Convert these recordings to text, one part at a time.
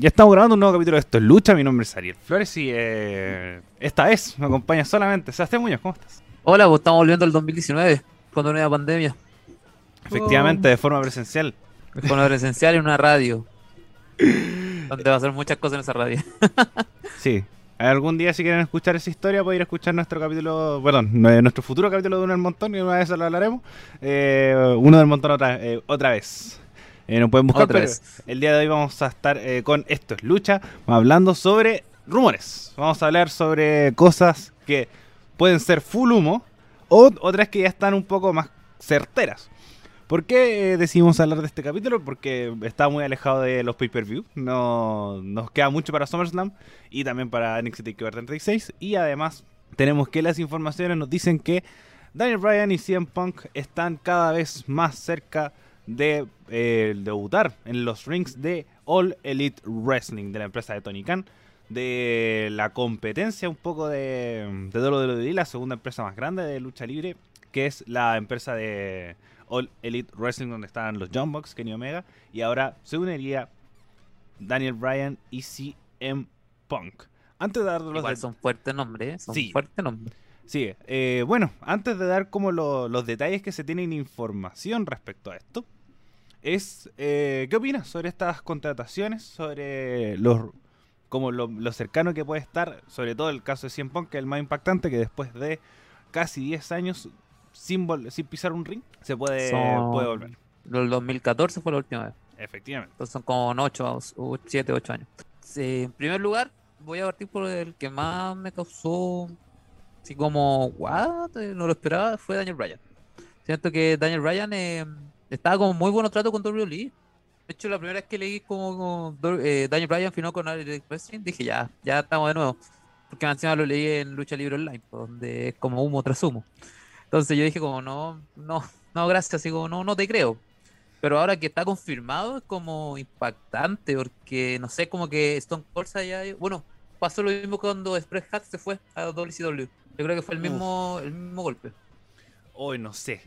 Ya estamos grabando un nuevo capítulo de Esto es Lucha. Mi nombre es Ariel Flores y eh, esta vez me acompaña solamente Sebastián Muñoz. ¿Cómo estás? Hola, pues estamos volviendo al 2019, cuando no había pandemia. Efectivamente, de forma presencial. De forma presencial en una radio. donde va a hacer muchas cosas en esa radio. sí. Algún día, si quieren escuchar esa historia, pueden ir a escuchar nuestro capítulo, perdón, nuestro futuro capítulo de Uno del Montón, y una vez lo hablaremos. Eh, uno del Montón otra, eh, otra vez. Eh, nos pueden buscar, pero el día de hoy vamos a estar eh, con Esto es Lucha, hablando sobre rumores. Vamos a hablar sobre cosas que pueden ser full humo o otras que ya están un poco más certeras. ¿Por qué eh, decidimos hablar de este capítulo? Porque está muy alejado de los pay-per-view. No, nos queda mucho para SummerSlam y también para NXT TakeOver 36. Y además tenemos que las informaciones nos dicen que Daniel Bryan y CM Punk están cada vez más cerca de eh, debutar en los rings de All Elite Wrestling de la empresa de Tony Khan, de la competencia un poco de, de WWE, la segunda empresa más grande de lucha libre, que es la empresa de All Elite Wrestling donde están los John Box, Kenny Omega, y ahora se uniría Daniel Bryan y CM Punk. Antes de dar los Igual son fuertes nombres, son sí. fuertes nombres. Sí, eh, bueno, antes de dar como los detalles que se tienen información respecto a esto, es eh, ¿qué opinas sobre estas contrataciones? Sobre los como lo, cercano que puede estar, sobre todo el caso de Cien Punk, que es el más impactante, que después de casi 10 años sin, sin pisar un ring, se puede, puede volver. El 2014 fue la última vez. Efectivamente. Entonces son como 8, 7, 8 años. en primer lugar, voy a partir por el que más me causó así como, what, no lo esperaba, fue Daniel Bryan. Siento que Daniel Bryan... Eh, estaba como muy bueno trato con WWE. De hecho, la primera vez que leí como, eh, Daniel Bryan finó con Alex Wrestling, dije ya, ya estamos de nuevo. Porque encima lo leí en Lucha Libre Online, donde es como humo tras humo. Entonces yo dije como no, no, no, gracias, como no, no te creo. Pero ahora que está confirmado es como impactante, porque no sé, como que Stone Cold ya... Bueno, pasó lo mismo cuando Express Hat se fue a WCW. Yo creo que fue el mismo, el mismo golpe. Hoy no sé.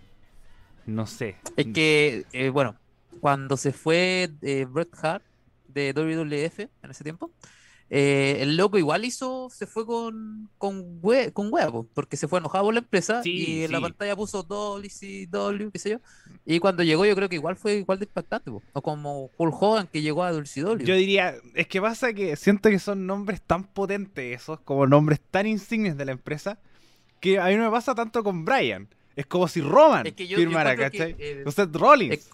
No sé. Es que, eh, bueno, cuando se fue eh, Bret Hart de WWF en ese tiempo, eh, el loco igual hizo, se fue con, con, con huevo, porque se fue enojado por la empresa y en la pantalla puso WCW, qué sé yo. Y cuando llegó, yo creo que igual fue igual de impactante, o como Hulk Hogan que llegó a WCW. Yo diría, es que pasa que siento que son nombres tan potentes esos, como nombres tan insignes de la empresa, que a mí no me pasa tanto con Brian. Es como si Roman firmara, ¿cachai? Eh, Usted Rollins.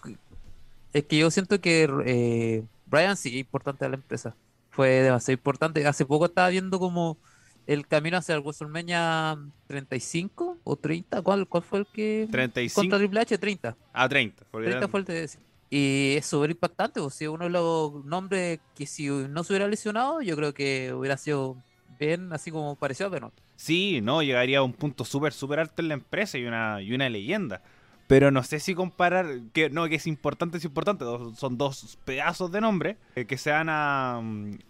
Es, que yo siento que eh, Brian sí es importante a la empresa. Fue demasiado importante. Hace poco estaba viendo como el camino hacia el WrestleMania 35 o 30. ¿Cuál, cuál fue el que? 35. Contra Triple H, 30. Ah, 30. 30 fue el de Y es súper impactante. O sea, uno de los nombres que si no se hubiera lesionado, yo creo que hubiera sido bien, así como pareció a Benoit. Sí, no, llegaría a un punto súper, súper alto en la empresa y una, y una leyenda. Pero no sé si comparar, que no, que es importante, es importante, son dos pedazos de nombre eh, que se dan a,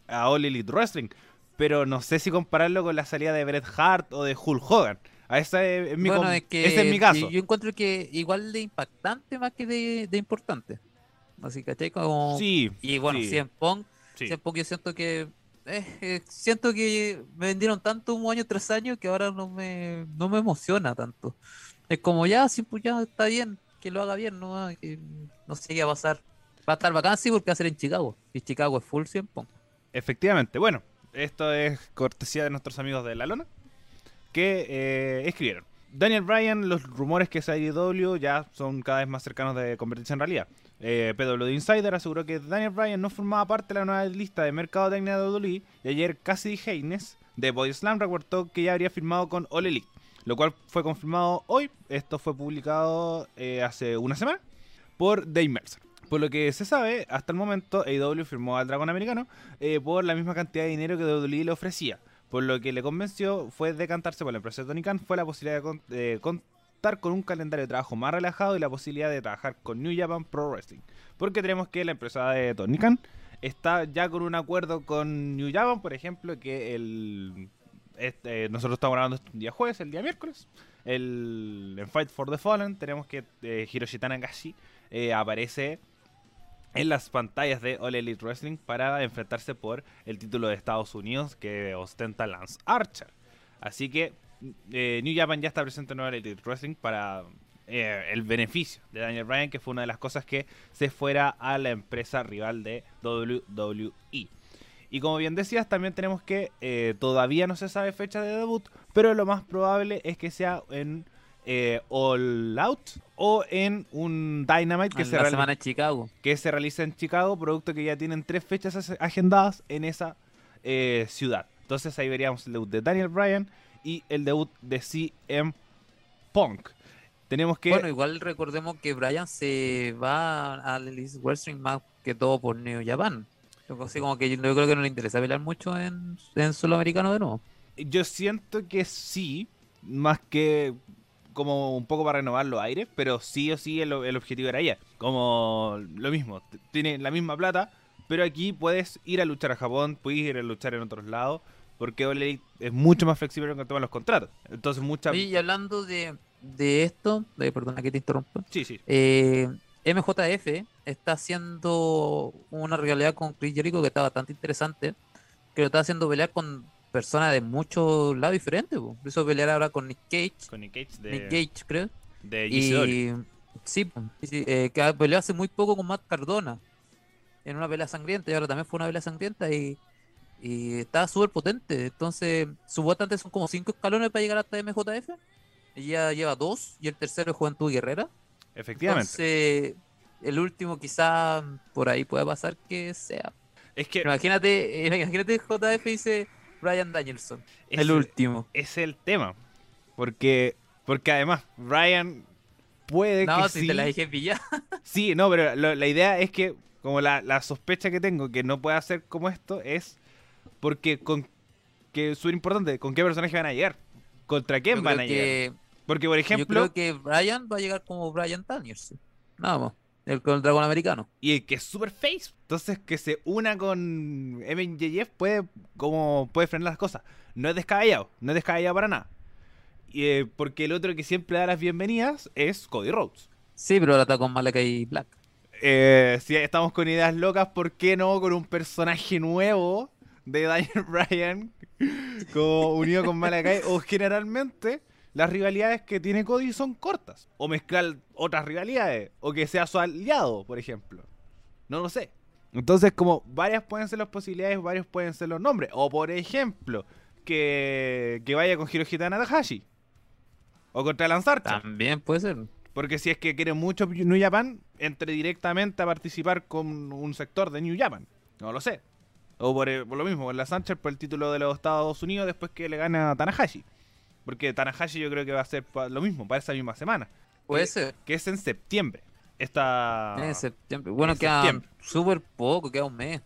a All Elite Wrestling. Pero no sé si compararlo con la salida de Bret Hart o de Hulk Hogan. A esa es, mi bueno, es que, ese es mi caso. Yo encuentro que igual de impactante más que de, de importante. Así que, como... Sí. Y bueno, sí. CM Punk, sí. Punk yo siento que eh, eh, siento que me vendieron tanto un año tras año que ahora no me, no me emociona tanto. Es como ya, sí, pues ya está bien, que lo haga bien, no, no sé qué va a pasar. Va a estar bacán, porque va a ser en Chicago. Y Chicago es full siempre. Efectivamente, bueno, esto es cortesía de nuestros amigos de La Lona que eh, escribieron. Daniel Bryan, los rumores que se IW ya son cada vez más cercanos de convertirse en realidad. Eh, PW Insider aseguró que Daniel Bryan no formaba parte de la nueva lista de mercado de WWE y ayer Cassidy Haynes de Body Slam reportó que ya habría firmado con All Elite, lo cual fue confirmado hoy. Esto fue publicado eh, hace una semana por Dave Mercer. Por lo que se sabe, hasta el momento AEW firmó al Dragón Americano eh, por la misma cantidad de dinero que WWE le ofrecía. Por lo que le convenció fue decantarse por la empresa de Tony Khan, fue la posibilidad de, con un calendario de trabajo más relajado y la posibilidad de trabajar con New Japan Pro Wrestling. Porque tenemos que la empresa de Tony está ya con un acuerdo con New Japan, por ejemplo, que el este, nosotros estamos grabando un día jueves, el día miércoles. En Fight for the Fallen tenemos que eh, Hiroshi Tanagashi eh, aparece en las pantallas de All Elite Wrestling para enfrentarse por el título de Estados Unidos que ostenta Lance Archer. Así que eh, New Japan ya está presente en All Elite Wrestling para eh, el beneficio de Daniel Bryan, que fue una de las cosas que se fuera a la empresa rival de WWE. Y como bien decías, también tenemos que eh, todavía no se sabe fecha de debut, pero lo más probable es que sea en eh, All Out o en un Dynamite que En se, la semana Chicago. que se realiza en Chicago, producto que ya tienen tres fechas as- agendadas en esa eh, ciudad. Entonces ahí veríamos el debut de Daniel Bryan y el debut de CM Punk. Tenemos que... Bueno, igual recordemos que Brian se va al Elite Wrestling más que todo por New Japan. Yo Así como que yo, creo que no le interesa pelear mucho en, en sudamericano de nuevo. Yo siento que sí, más que como un poco para renovar los aires, pero sí o sí el, el objetivo era ella. Como lo mismo, tiene la misma plata, pero aquí puedes ir a luchar a Japón, puedes ir a luchar en otros lados, porque Elite es mucho más flexible con el tema de los contratos. Entonces mucha... Oye, Y hablando de, de esto, de, perdona que te interrumpa, Sí, sí. eh, MJF está haciendo una realidad con Chris Jericho que está bastante interesante, que lo está haciendo pelear con personas de muchos lados diferentes. po. Lo hizo pelear ahora con Nick Cage, Con Nick Cage de, Nick Cage creo. de. Y sí, sí, eh, que peleó hace muy poco con Matt Cardona en una pelea sangrienta y ahora también fue una pelea sangrienta y, y está súper potente. Entonces, supuestamente son como cinco escalones para llegar hasta MJF. Ya lleva dos y el tercero es Juventud Guerrera. Efectivamente. Entonces, el último quizá por ahí pueda pasar que sea. es que Pero imagínate, eh, imagínate JF dice Brian Danielson, el ese último. es el tema. Porque, porque además, Ryan puede No, que si sí. te la dije pillar. Sí, no, pero lo- la idea es que, como la, la sospecha que tengo que no puede hacer como esto, es porque con que es súper importante, ¿con qué personaje van a llegar? ¿Contra quién Yo van a llegar? que Porque, por Yo ejemplo, creo que Brian va a llegar como Brian Danielson. Nada más. El el dragón americano. y el que es super face, entonces que se una con MJF puede, como, puede frenar las cosas. No es descabellado, no es descabellado para nada. Y, eh, porque el otro que siempre da las bienvenidas es Cody Rhodes. Sí, pero ahora está con Malakai Black. Eh, si estamos con ideas locas, ¿por qué no con un personaje nuevo de Daniel Bryan como unido con Malakai? O generalmente las rivalidades que tiene Cody son cortas. O mezclar otras rivalidades. O que sea su aliado, por ejemplo. No lo sé. Entonces, como varias pueden ser las posibilidades, varios pueden ser los nombres. O por ejemplo, que, que vaya con Hirohita Tanahashi. O contra Lance Archer. También puede ser. Porque si es que quiere mucho New Japan, entre directamente a participar con un sector de New Japan. No lo sé. O por, eh, por lo mismo, con la Sanchez por el título de los Estados Unidos después que le gana a Tanahashi. Porque Tanahashi yo creo que va a ser lo mismo, para esa misma semana. Puede Que- ser. Que es en septiembre. Esta... En septiembre. Bueno, en queda súper poco, queda un mes.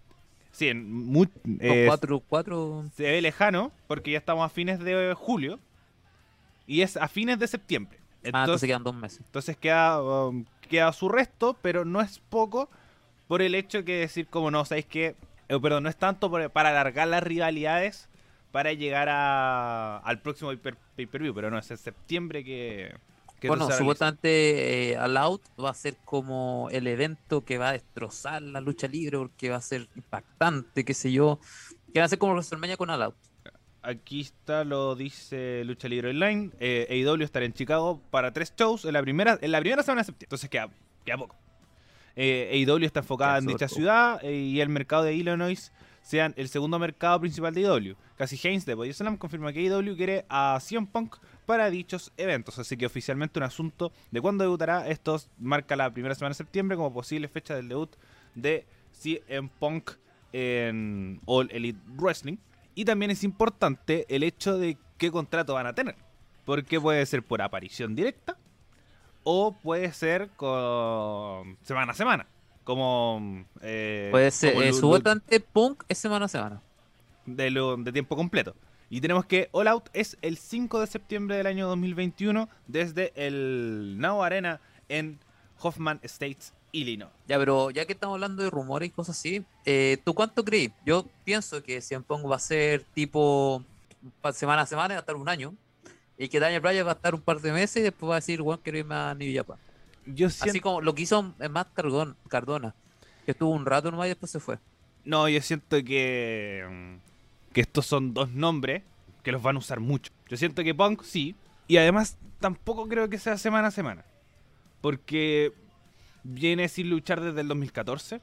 Sí, en mu- Con eh, cuatro, cuatro. se ve lejano porque ya estamos a fines de julio. Y es a fines de septiembre. ah, entonces Entonces, quedan dos meses. Entonces queda, um, queda su resto, pero no es poco por el hecho que decir como no, sabéis que, eh, perdón, no es tanto por- para alargar las rivalidades para llegar a, al próximo pay- pay-per-view, pero no, es en septiembre que... que Bueno, supuestamente eh, All Out va a ser como el evento que va a destrozar la lucha libre porque va a ser impactante, qué sé yo. Que va a ser como WrestleMania con All Out. Aquí está, lo dice Lucha Libre Online. Eh, AEW estará en Chicago para tres shows en la primera, en la primera semana de septiembre. Entonces queda, queda poco. Eh, AEW está enfocada en dicha ciudad eh, y el mercado de Illinois sean el segundo mercado principal de AEW. Casi Haynes de Slam confirma que AEW quiere a CM Punk para dichos eventos. Así que oficialmente un asunto de cuándo debutará. Esto marca la primera semana de septiembre como posible fecha del debut de CM Punk en All Elite Wrestling. Y también es importante el hecho de qué contrato van a tener. Porque puede ser por aparición directa o puede ser con semana a semana. Como. eh, Puede ser, como eh, lu- supuestamente Punk es semana a semana. de, lo- de tiempo completo. Y tenemos que All Out es el 5 de septiembre del año 2021 desde el Now Arena en Hoffman Estates, Illinois. Ya, pero ya que estamos hablando de rumores y cosas así, eh, ¿tú cuánto crees? Yo pienso que CM Punk va a ser tipo semana a semana, va a estar un año. Y que Daniel Bryan va a estar un par de meses y después va a decir, bueno, quiero irme a New Japan. Yo Así siento, como lo que hizo Matt Cardona. Cardona. Que estuvo un rato nomás y después se fue. No, yo siento que. que estos son dos nombres que los van a usar mucho. Yo siento que Punk sí. Y además tampoco creo que sea semana a semana. Porque viene sin luchar desde el 2014.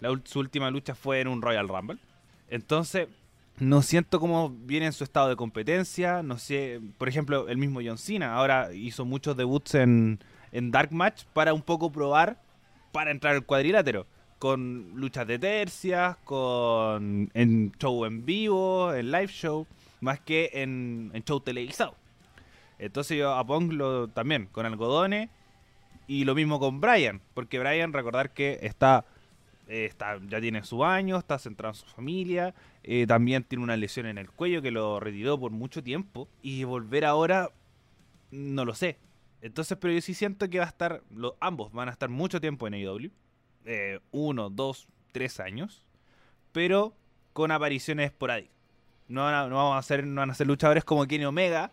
La ul- su última lucha fue en un Royal Rumble. Entonces, no siento cómo viene en su estado de competencia. No sé, por ejemplo, el mismo John Cena ahora hizo muchos debuts en, en Dark Match para un poco probar para entrar al cuadrilátero. Con luchas de tercias, con en show en vivo, en live show, más que en, en show televisado. Entonces yo a lo, también con algodones y lo mismo con Brian, porque Brian recordar que está, eh, está ya tiene su año, está centrado en su familia, eh, también tiene una lesión en el cuello que lo retiró por mucho tiempo y volver ahora no lo sé. Entonces, pero yo sí siento que va a estar, lo- ambos van a estar mucho tiempo en AEW, eh, uno, dos, tres años, pero con apariciones esporádicas. No van a, no vamos a hacer, no van a ser luchadores como Kenny Omega,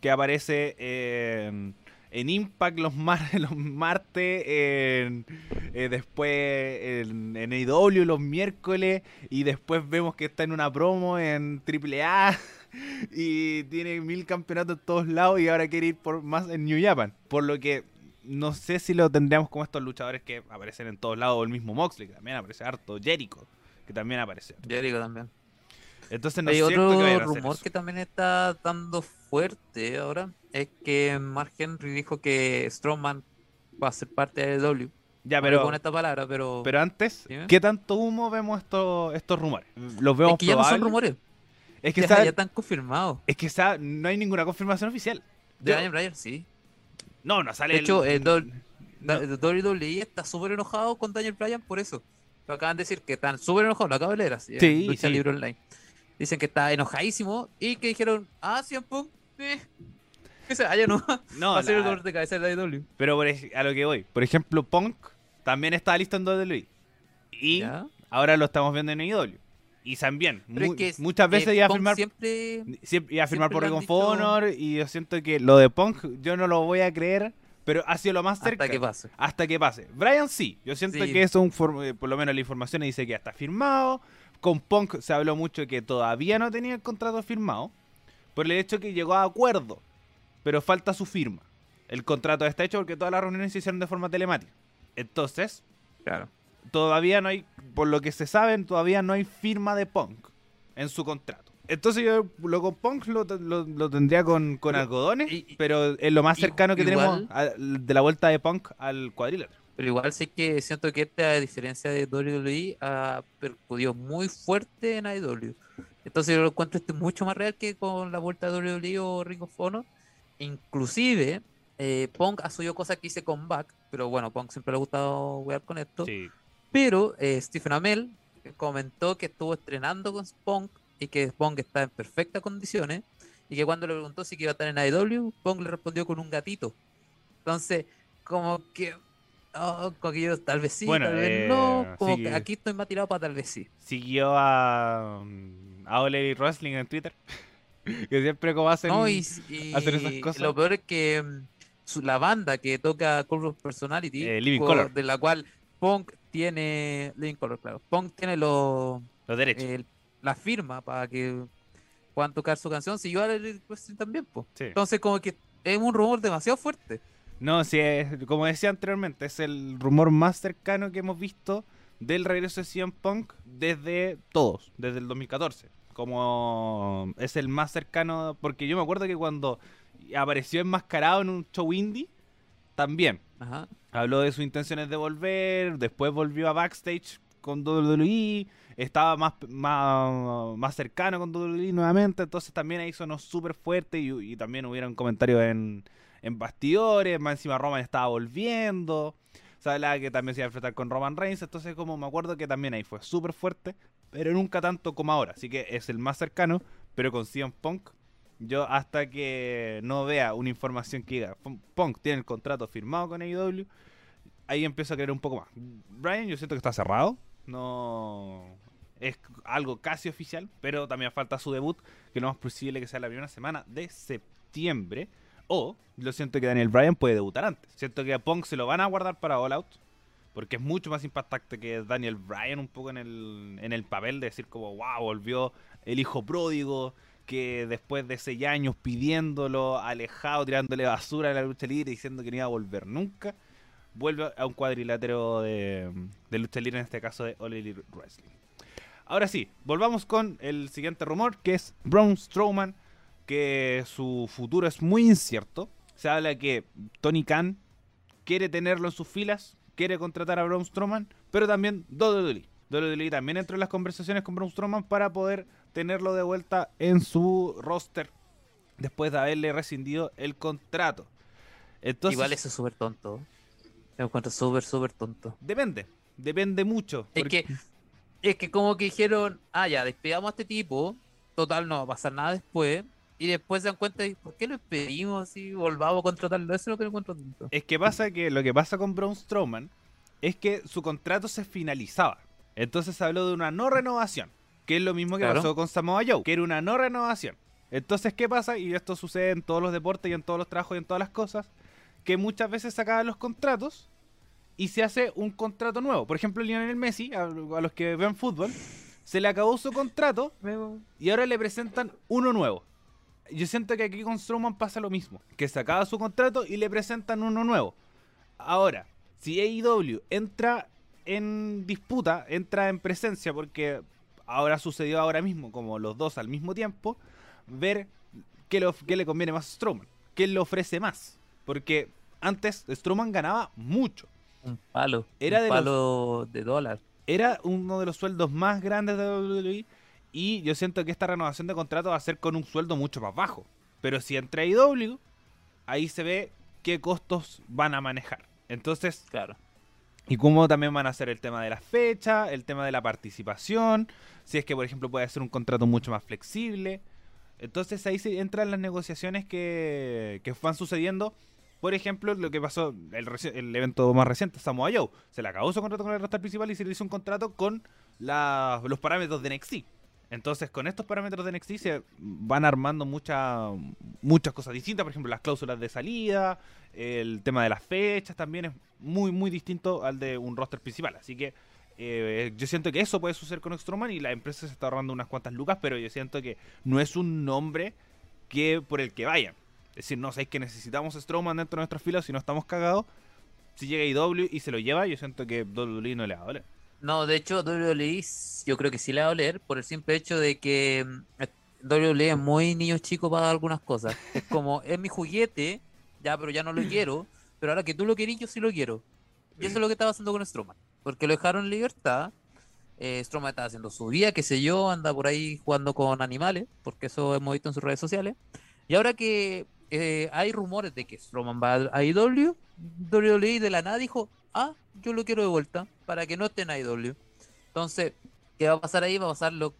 que aparece en, en Impact los, mar- los martes, en, eh, después en, en AEW los miércoles, y después vemos que está en una promo en AAA y tiene mil campeonatos en todos lados y ahora quiere ir por más en New Japan. Por lo que no sé si lo tendríamos como estos luchadores que aparecen en todos lados, el mismo Moxley, que también aparece harto, Jericho, que también aparece. digo también. Entonces no Hay otro que rumor que también está dando fuerte ahora es que Mark Henry dijo que Strowman va a ser parte de AEW. Ya, pero, pone esta palabra, pero, pero antes. ¿qué tanto humo vemos estos, estos rumores? ¿Los vemos es que ya no son rumores, Es que, ya, sabe- ya están confirmados. es que sabe- no hay ninguna confirmación oficial. De Daniel Bryan, sí. No, no sale De hecho, el- eh, Dol- no. Da- WWE está súper enojado con Daniel Bryan por eso. Lo acaban de decir que están súper enojados, lo acabo de leer así, Sí, sí. Libre Online. Dicen que está enojadísimo y que dijeron, ah, CM Punk, eh, vaya, no, No, va a ser el dolor de cabeza de la pero por a lo que voy. Por ejemplo, Punk también está listo en WWE. Y ¿Ya? ahora lo estamos viendo en AEW. Y también, Pero mu- es que es- muchas veces eh, iba a firmar siempre siempre iba a firmar por Ring Honor y yo siento que lo de Punk yo no lo voy a creer, pero ha sido lo más cerca hasta que pase. hasta que pase. Brian sí, yo siento Sí. que eso, un eh, por lo menos la información dice que ya está firmado. Con Punk se habló mucho que todavía no tenía el contrato firmado, por el hecho que llegó a acuerdo, pero falta su firma. El contrato está hecho porque todas las reuniones se hicieron de forma telemática. Entonces, Claro. todavía no hay, por lo que se saben, todavía no hay firma de Punk en su contrato. Entonces yo lo con Punk lo, lo- lo tendría con, con Pero- algodones, y- y- pero es lo más y- cercano que igual- tenemos a- de la vuelta de Punk al cuadrilátero. Pero igual sí que siento que esta, a diferencia de WWE, ha percudido muy fuerte en AEW. Entonces yo lo encuentro este mucho más real que con la vuelta de WWE o Ring of Honor. Inclusive, eh, Punk ha subido cosas que hice con Back, pero bueno, Punk siempre le ha gustado jugar con esto. Sí. Pero eh, Stephen Amell comentó que estuvo estrenando con Punk y que Punk está en perfectas condiciones y que cuando le preguntó si iba a estar en AEW, Punk le respondió con un gatito. Entonces, como que, oh, yo tal vez sí, Bueno, tal vez eh, no, como que aquí estoy más tirado para tal vez sí. Siguió a, mm, a Elite Wrestling en Twitter. que siempre como hacen... No, y, esas cosas. lo peor es que mm, su- la banda que toca Color Personality, Eh, Living co- Colour. de la cual Punk tiene, Living Color, claro, Punk tiene los los derechos. la firma para que puedan tocar su canción, siguió a Elite Wrestling también, pues. Sí. Entonces, como que es un rumor demasiado fuerte. No, sí, es- como decía anteriormente, es el rumor más cercano que hemos visto del regreso de CM Punk desde todos, desde el 2014. Como es el más cercano, porque yo me acuerdo que cuando apareció enmascarado en un show indie, también Ajá. habló de sus intenciones de volver, después volvió a backstage con WWE, estaba más, más, más cercano con WWE nuevamente, entonces también ahí sonó súper fuerte y, y también hubieron comentarios en, en bastidores, más encima Roman estaba volviendo, se hablaba que también se iba a enfrentar con Roman Reigns, entonces como me acuerdo que también ahí fue súper fuerte, pero nunca tanto como ahora, así que es el más cercano, pero con CM Punk yo hasta que no vea una información que diga "Punk- tiene el contrato firmado con AEW, ahí empiezo a creer un poco más. Brian yo siento que está cerrado, no es algo casi oficial, pero también falta su debut, que lo más posible que sea la primera semana de septiembre. O lo siento que Daniel Bryan puede debutar antes. Siento que a Punk se lo van a guardar para All Out. Porque es mucho más impactante que Daniel Bryan un poco en el, en el papel de decir como, wow, volvió el hijo pródigo, que después de seis años pidiéndolo, alejado, tirándole basura a la lucha libre, diciendo que no iba a volver nunca, vuelve a un cuadrilátero de, de lucha libre, en este caso de All Elite Wrestling. Ahora sí, volvamos con el siguiente rumor, que es Braun Strowman, que su futuro es muy incierto. Se habla que Tony Khan quiere tenerlo en sus filas, quiere contratar a Braun Strowman, pero también WWE. WWE también entró en las conversaciones con Braun Strowman para poder tenerlo de vuelta en su roster después de haberle rescindido el contrato. Entonces, Igual eso es súper tonto. Me encuentro súper, súper tonto. Depende, depende mucho. Es porque- que, es que como que dijeron, ah, ya, despedamos a este tipo, total, no va a pasar nada después, y después se dan cuenta, de, ¿por qué lo despedimos y volvamos a contratarlo? Eso es lo que no encuentro tonto. Es que pasa que lo que pasa con Braun Strowman es que su contrato se finalizaba. Entonces se habló de una no renovación, que es lo mismo que Claro. pasó con Samoa Joe, que era una no renovación. Entonces, ¿qué pasa? Y esto sucede en todos los deportes y en todos los trabajos y en todas las cosas, que muchas veces se acaban los contratos y se hace un contrato nuevo. Por ejemplo, Lionel Messi, a, a los que ven fútbol, se le acabó su contrato y ahora le presentan uno nuevo. Yo siento que aquí con Strowman pasa lo mismo, que se acaba su contrato y le presentan uno nuevo. Ahora, si AEW entra en disputa, entra en presencia, porque ahora sucedió ahora mismo, como los dos al mismo tiempo, ver qué, lo- qué le conviene más a Strowman, qué le ofrece más. Porque antes Strowman ganaba mucho. Un palo. Era un de los- palo de dólar. Era uno de los sueldos más grandes de WWE y yo siento que esta renovación de contrato va a ser con un sueldo mucho más bajo. Pero si entra AEW, ahí se ve qué costos van a manejar. Entonces, Claro. y cómo también van a hacer el tema de la fecha, el tema de la participación, si es que por ejemplo puede ser un contrato mucho más flexible. Entonces ahí se entran las negociaciones que, que van sucediendo. Por ejemplo, lo que pasó, el, el evento más reciente, Samoa Joe. Se le acabó su contrato con el roster principal y se le hizo un contrato con la- los parámetros de NXT. Entonces, con estos parámetros de NXT se van armando mucha- muchas cosas distintas. Por ejemplo, las cláusulas de salida, el tema de las fechas también es muy, muy distinto al de un roster principal. Así que eh, yo siento que eso puede suceder con Strowman y la empresa se está ahorrando unas cuantas lucas, pero yo siento que no es un nombre que por el que vayan. Es decir, no sabéis que necesitamos Strowman dentro de nuestras filas si no estamos cagados. Si llega IW y se lo lleva, yo siento que WWE no le va a. No, de hecho, WWE yo creo que sí le va a oler por el simple hecho de que mm, WWE es muy niño chico para algunas cosas. Es como, es mi juguete, ya, pero ya no lo quiero, pero ahora que tú lo querís, yo sí lo quiero. Y eso es lo que estaba haciendo con Strowman, porque lo dejaron en libertad. Eh, Strowman estaba haciendo su vida, qué sé yo, anda por ahí jugando con animales, porque eso hemos visto en sus redes sociales. Y ahora que eh, hay rumores de que Strowman va a IW, WWE de la nada dijo, ah, yo lo quiero de vuelta, para que no esté en IW. Entonces, ¿qué va a pasar ahí? Va a pasar lo,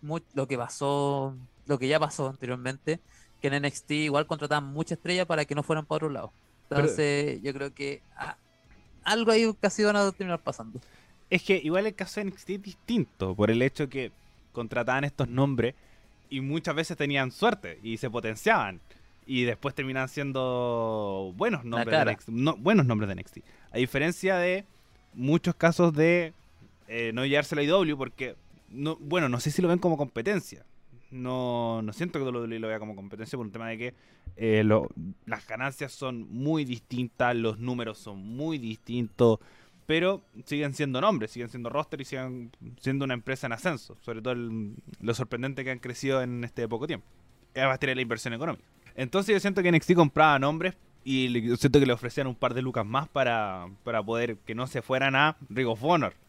que pasó, lo que ya pasó anteriormente, que en NXT igual contrataban mucha estrella para que no fueran para otro lado. Entonces, yo creo que ah, algo ahí casi van a terminar pasando. Es que igual el caso de NXT es distinto por el hecho que contrataban estos nombres y muchas veces tenían suerte y se potenciaban. Y después terminan siendo buenos nombres, de. NXT, no- buenos nombres de NXT. A diferencia de muchos casos de eh, no llevarse la IW porque, no, bueno, no sé si lo ven como competencia. No, no siento que WWE lo vea como competencia por un tema de que eh, lo- las ganancias son muy distintas, los números son muy distintos, pero siguen siendo nombres, siguen siendo roster y siguen siendo una empresa en ascenso. Sobre todo el- lo sorprendente que han crecido en este poco tiempo. Es a de la inversión económica. Entonces yo siento que NXT compraba nombres y yo siento que le ofrecían un par de lucas más para, para poder que no se fueran a Ring of Honor.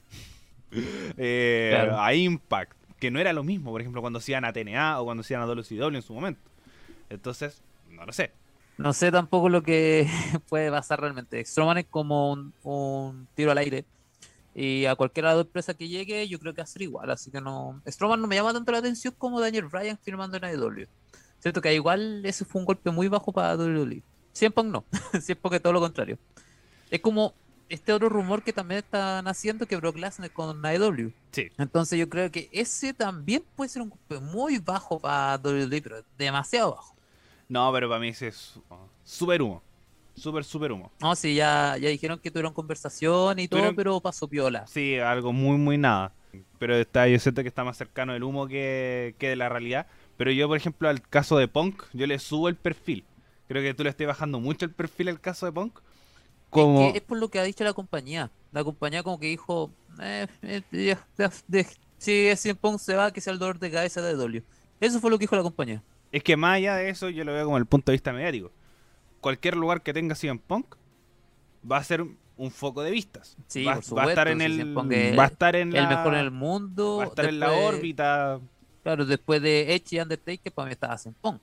Eh, Claro. A Impact. Que no era lo mismo, por ejemplo, cuando hacían a TNA o cuando hacían a WCW en su momento. Entonces, no lo sé. No sé tampoco lo que puede pasar realmente. Strowman es como un, un tiro al aire. Y a cualquier lado de empresa que llegue, yo creo que va a ser igual. Así que no. Strowman no me llama tanto la atención como Daniel Bryan firmando en AEW. Cierto que igual ese fue un golpe muy bajo para WWE. Siempre no. Siempre que todo lo contrario. Es como este otro rumor que también están haciendo que Brock Lesnar con AEW. Sí. Entonces yo creo que ese también puede ser un golpe muy bajo para WWE, pero demasiado bajo. No, pero para mí ese es uh, super humo. Súper, súper humo. No, sí, ya, ya dijeron que tuvieron conversación y todo, Tuvieron- pero pasó piola. Sí, algo muy, muy nada. Pero está, yo siento que está más cercano del humo que, que de la realidad. Pero yo, por ejemplo, al caso de Punk, yo le subo el perfil. Creo que tú le estás bajando mucho el perfil al caso de Punk. Como... Es, que es por lo que ha dicho la compañía. La compañía como que dijo, eh, eh, ya, de- si CM Punk se va, que sea el dolor de cabeza de W. Eso fue lo que dijo la compañía. Es que más allá de eso, yo lo veo como el punto de vista mediático. Cualquier lugar que tenga CM Punk va a ser un foco de vistas. Sí, va, por va a estar en el, va a estar en El la, mejor en el mundo. va a estar en la órbita. Claro, después de Edge y Undertaker, para mí estaba Punk.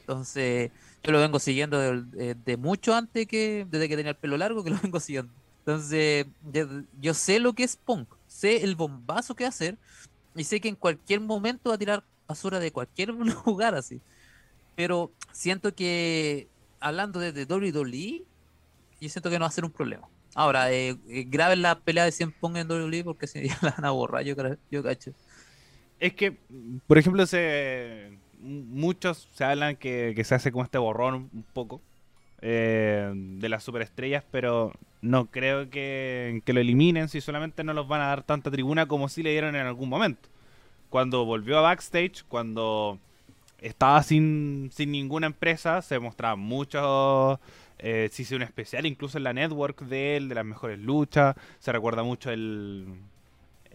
Entonces, yo lo vengo siguiendo de, de mucho antes que, desde que tenía el pelo largo, que lo vengo siguiendo. Entonces, yo, sé lo que es Punk, sé el bombazo que va a hacer, y sé que en cualquier momento va a tirar basura de cualquier lugar así. Pero siento que, hablando de, de WWE, yo siento que no va a ser un problema. Ahora, eh, eh, graben la pelea de 100 Punk en WWE porque ya la van a borrar, yo, yo cacho. Es que, por ejemplo, se muchos se hablan que, se hace como este borrón un poco eh, de las superestrellas, pero no creo que, que lo eliminen si solamente no los van a dar tanta tribuna como si le dieron en algún momento. Cuando volvió a backstage, cuando estaba sin, sin ninguna empresa, se mostraba mucho. Eh, se hizo un especial incluso en la network de él, de las mejores luchas. Se recuerda mucho el,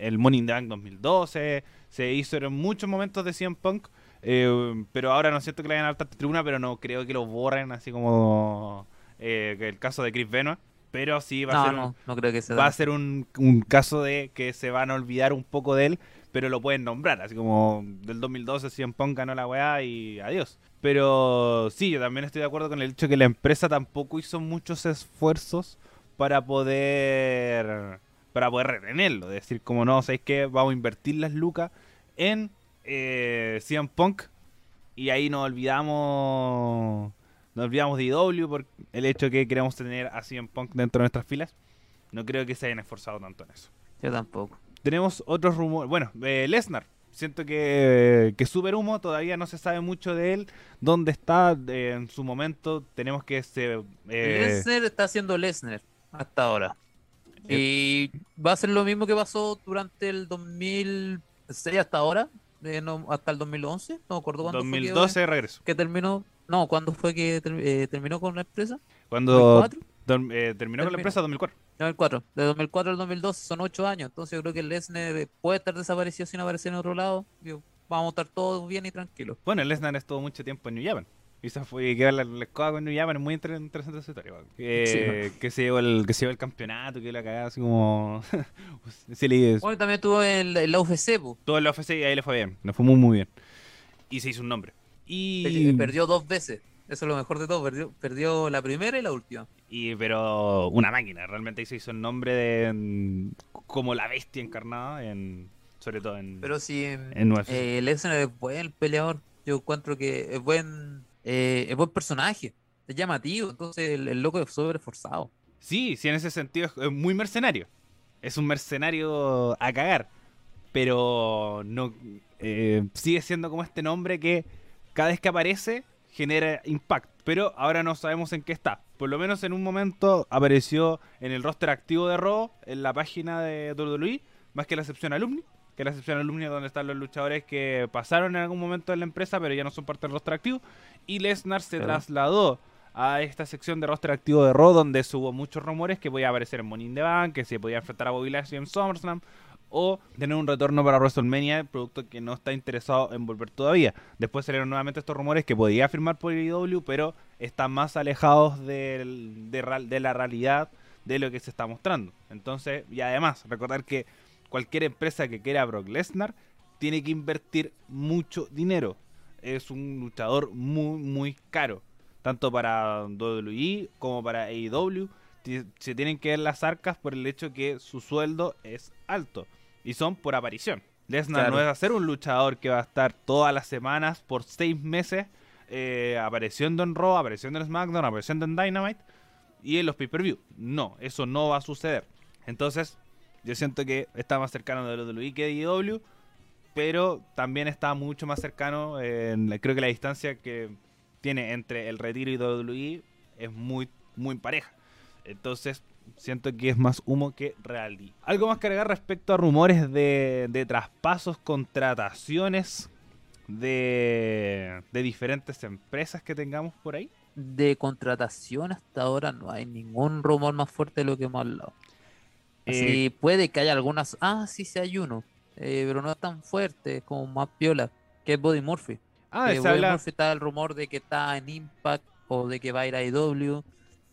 el the Bank 2012. Se hizo en muchos momentos de CM Punk. eh, pero ahora no es cierto que le hayan tanta tribuna, pero no creo que lo borren así como eh, el caso de Chris Benoit. Pero sí va a No, ser un- no, no creo que sea va a ser un, un caso de que se van a olvidar un poco de él, pero lo pueden nombrar, así como del 2012 CM Punk ganó la weá y adiós. Pero sí, yo también estoy de acuerdo con el hecho que la empresa tampoco hizo muchos esfuerzos para poder para poder retenerlo, es decir, como no, ¿sabéis qué? Vamos a invertir las lucas en eh, CM Punk y ahí nos olvidamos nos olvidamos de IW por el hecho de que queremos tener a CM Punk dentro de nuestras filas. No creo que se hayan esforzado tanto en eso. Yo tampoco. Tenemos otros rumores. Bueno, eh, Lesnar. Siento que, que super humo, todavía no se sabe mucho de él. ¿Dónde está? Eh, en su momento tenemos que se... eh, Lesnar está haciendo Lesnar hasta ahora. Y va a ser lo mismo que pasó durante el 2006 hasta ahora, eh, no, hasta el 2011, no me acuerdo cuándo fue que- 2012 regreso. que, terminó. No, ¿cuándo fue que ter- eh, terminó con la empresa? Cuando ¿2004? dorm- eh, terminó con la empresa 2004. 2004. De 2004 al 2012 son 8 años. Entonces yo creo que Lesnar puede estar desaparecido sin aparecer en otro lado. Digo, vamos a estar todos bien y tranquilos. Bueno, Lesnar estuvo mucho tiempo en New Japan. Y se fue quedó la, la escoba con New Japan. Es muy inter- interesante esa historia. weón. Que, que se llevó el, que se llevó el campeonato, que la cagada así como... sí, le- Bueno, también estuvo en la, en la UFC, po. todo en la UFC y ahí le fue bien. Le fue muy, muy bien. Y se hizo un nombre. Y... Perdi- Perdió dos veces. Eso es lo mejor de todo. Perdió, perdió la primera y la última. Y, pero una máquina, realmente ahí se hizo el nombre de como la bestia encarnada, en, sobre todo en... Pero si En UFC. eh, Lesnar es buen peleador, yo encuentro que es buen, eh, es buen personaje, es llamativo, entonces el, loco es súper esforzado. Sí, sí, en ese sentido es, es muy mercenario. Es un mercenario a cagar. Pero no eh, sigue siendo como este nombre que cada vez que aparece genera impacto. Pero ahora no sabemos en qué está. Por lo menos en un momento apareció en el roster activo de Raw, en la página de WWE, más que la excepción alumni. Que la excepción alumni es donde están los luchadores que pasaron en algún momento de la empresa, pero ya no son parte del roster activo. Y Lesnar se Claro. trasladó a esta sección de roster activo de Raw, donde hubo muchos rumores que podía aparecer en Money in the Bank, que se podía enfrentar a Bobby Lashley en SummerSlam, o tener un retorno para WrestleMania, producto que no está interesado en volver todavía. Después salieron nuevamente estos rumores que podía firmar por IW, pero están más alejados del- de la realidad de lo que se está mostrando. Entonces, y además, recordar que cualquier empresa que quiera a Brock Lesnar tiene que invertir mucho dinero. Es un luchador muy, muy caro. Tanto para WWE como para AEW. Se tienen que ver las arcas por el hecho que su sueldo es alto. Y son por aparición. Lesnar Claro. no es hacer un luchador que va a estar todas las semanas por seis meses eh, apareciendo en Raw, apareciendo en SmackDown, apareciendo en Dynamite y en los pay-per-view. No, eso no va a suceder. Entonces, yo siento que está más cercano de WWE que IW, pero también está mucho más cercano. en creo que la distancia que tiene entre el retiro y WWE es muy, muy pareja. Entonces, siento que es más humo que realidad. Algo más que agregar respecto a rumores de, de traspasos, contrataciones de, de diferentes empresas que tengamos por ahí. De contratación hasta ahora no hay ningún rumor más fuerte de lo que hemos hablado. Así, Eh, puede que haya algunas. Ah, sí, sí hay uno. eh, pero no es tan fuerte, es como más piola. Que es Body Murphy. ah, se Body habla- Murphy está el rumor de que está en Impact o de que va a ir a IW.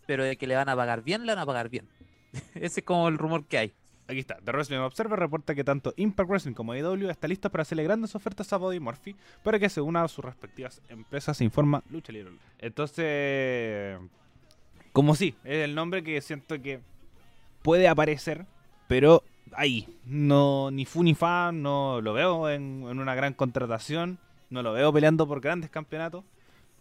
Pero de que le van a pagar bien, le van a pagar bien. Ese es como el rumor que hay. Aquí está. The Wrestling Observer reporta que tanto Impact Wrestling como AEW está lista para hacerle grandes ofertas a Body Murphy para que se una a sus respectivas empresas, informa Lucha Libre. Entonces, como sí, es el nombre que siento que puede aparecer, pero ahí, no ni fu ni fa, no lo veo en, en una gran contratación, no lo veo peleando por grandes campeonatos,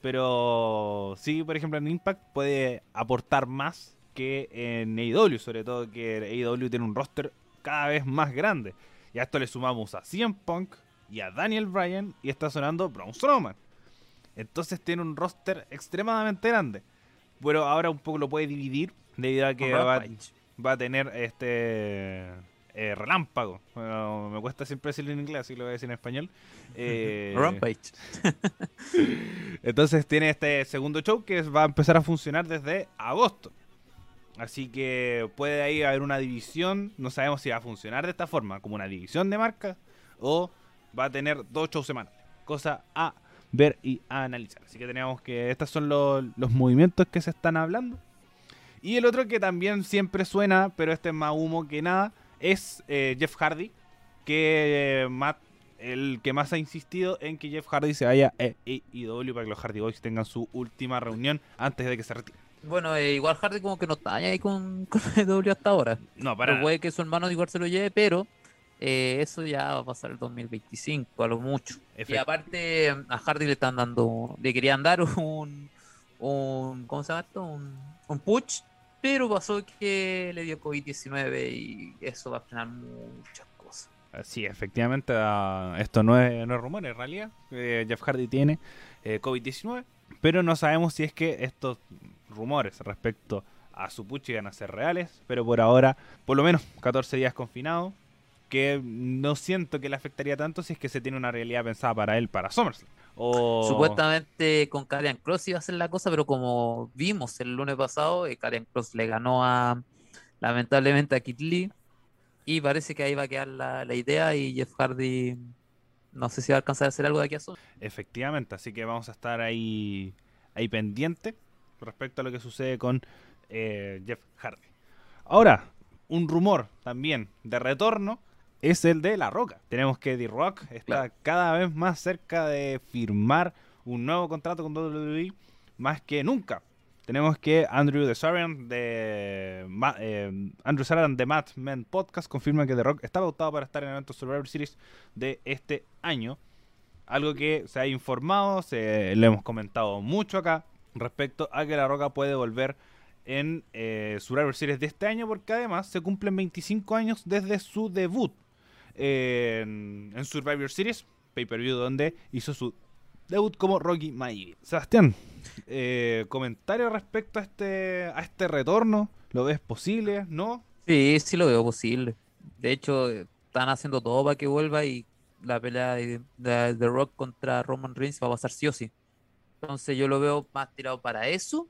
pero sí, por ejemplo, en Impact puede aportar más que en AEW, sobre todo que AEW tiene un roster cada vez más grande. Y a esto le sumamos a CM Punk y a Daniel Bryan y está sonando Braun Strowman. Entonces tiene un roster extremadamente grande. Pero ahora un poco lo puede dividir debido a que va. Va a tener este eh, relámpago. Bueno, me cuesta siempre decirlo en inglés, así lo voy a decir en español. Eh, Rampage. entonces tiene este segundo show que va a empezar a funcionar desde agosto. Así que puede ahí haber una división. No sabemos si va a funcionar de esta forma, como una división de marcas, o va a tener dos shows semanales. Cosa a ver y a analizar. Así que tenemos que. Estos son los, los movimientos que se están hablando. Y el otro que también siempre suena, pero este es más humo que nada, es eh, Jeff Hardy. Que eh, Matt el que más ha insistido en que Jeff Hardy se vaya a AEW para que los Hardy Boys tengan su última reunión antes de que se retire. Bueno, eh, igual Hardy como que no está ahí con, con W hasta ahora. No, para. puede que su hermano igual se lo lleve, pero eh, eso ya va a pasar el 2025, a lo mucho. Y aparte a Hardy le están dando, le querían dar un, un ¿cómo se llama esto? Un, un push, pero pasó que le dio COVID-19 y eso va a frenar muchas cosas. Sí, efectivamente, ah, esto no es, no es rumor, es realidad. Eh, Jeff Hardy tiene eh, COVID-19, pero no sabemos si es que estos rumores respecto a su push van a ser reales, pero por ahora, por lo menos 14 días confinado, que no siento que le afectaría tanto si es que se tiene una realidad pensada para él para SummerSlam. O... Supuestamente con Karrion Cross iba a ser la cosa, pero como vimos el lunes pasado, eh, Cross le ganó a lamentablemente a Kid Lee y parece que ahí va a quedar la, la idea y Jeff Hardy no sé si va a alcanzar a hacer algo de aquí a Summer. Efectivamente, así que vamos a estar ahí, ahí pendiente respecto a lo que sucede con eh, Jeff Hardy. Ahora, un rumor también de retorno es el de La Roca. Tenemos que D-Rock está Claro. cada vez más cerca de firmar un nuevo contrato con WWE más que nunca. Tenemos que Andrew de Ma- eh, Andrew Saran de Mad Men Podcast confirma que The Rock está pautado para estar en el evento Survivor Series de este año. Algo que se ha informado, se, le hemos comentado mucho acá respecto a que La Roca puede volver en eh, Survivor Series de este año porque además se cumplen 25 años desde su debut en, Survivor Series, pay-per-view donde hizo su debut como Rocky Maivia. Sebastián, eh, comentario respecto a este a este retorno, ¿lo ves posible? ¿No? Sí, sí lo veo posible. De hecho, están haciendo todo para que vuelva y la pelea de, de, de Rock contra Roman Reigns va a pasar sí o sí. Entonces yo lo veo más tirado para eso,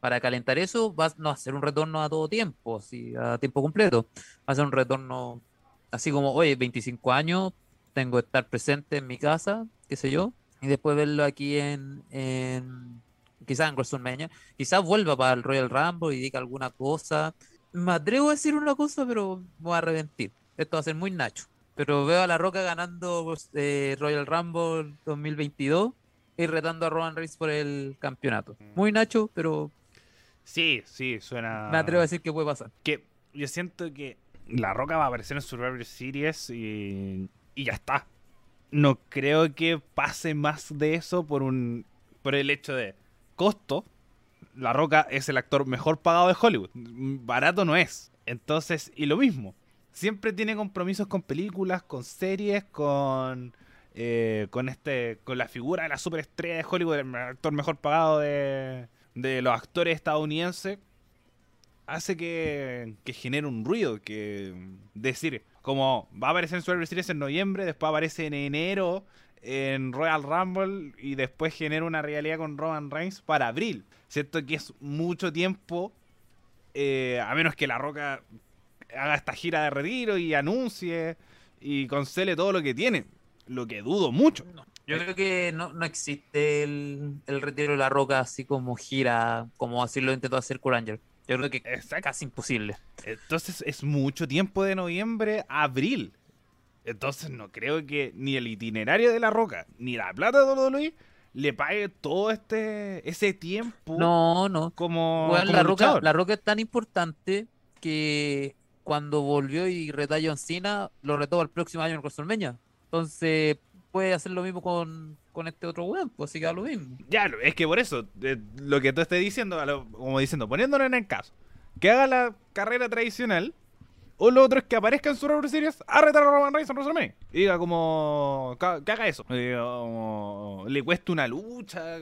para calentar eso, va a no va a ser un retorno a todo tiempo, así, a tiempo completo. Va a ser un retorno así como, oye, 25 años, tengo que estar presente en mi casa, qué sé yo, y después verlo aquí en, en quizás en WrestleMania. Quizás vuelva para el Royal Rumble y diga alguna cosa. Me atrevo a decir una cosa, pero me voy a arrepentir. Esto va a ser muy nacho. Pero veo a La Roca ganando eh, Royal Rumble 2022 y retando a Roman Reigns por el campeonato. Muy nacho, pero Sí, sí, suena. me atrevo a decir que puede pasar. que yo siento que La Roca va a aparecer en Survivor Series y, y ya está. No creo que pase más de eso por un por el hecho de costo. La Roca es el actor mejor pagado de Hollywood. Barato no es. Entonces, y lo mismo. Siempre tiene compromisos con películas, con series, con eh, con este con la figura de la superestrella de Hollywood, el actor mejor pagado de, de los actores estadounidenses hace que, que genere un ruido, que decir, como va a aparecer en Survivor Series en noviembre, después aparece en enero en Royal Rumble y después genera una realidad con Roman Reigns para abril. Siento que es mucho tiempo, eh, a menos que La Roca haga esta gira de retiro y anuncie y concele todo lo que tiene, lo que dudo mucho. Yo creo que no, no existe el, el retiro de La Roca así como gira, como así lo intentó hacer Kurt Angle. Yo creo que es casi imposible. Entonces es mucho tiempo de noviembre a abril. Entonces no creo que ni el itinerario de la roca, ni la plata de WWE le pague todo este ese tiempo No, no. como, la, roca, la Roca es tan importante que cuando volvió y retó a John Cena, lo retó al próximo año en WrestleMania. Entonces puede hacer lo mismo con, con este otro weón, pues así que da lo mismo. Ya, es que por eso, eh, lo que tú estés diciendo, lo- como diciendo, poniéndolo en el caso, que haga la carrera tradicional, o lo otro es que aparezca en Survivor Series a retar a Roman Reigns en WrestleMania. Y diga como, que haga eso. Eh, o le cueste una lucha,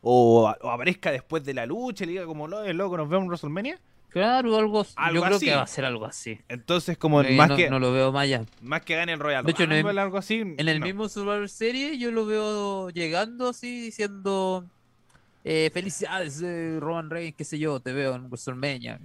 o, aparezca después de la lucha y diga como, "Lo- eh, loco, nos vemos en WrestleMania. Claro, algo, Algo yo creo así. que va a ser algo así. Entonces, como Eh, más, no, que, no lo veo más allá. más que gane el Royal De hecho, en el- algo así. En el no. mismo Survivor Series yo lo veo llegando así diciendo eh, felicidades eh, Roman Reigns, qué sé yo, te veo en WrestleMania,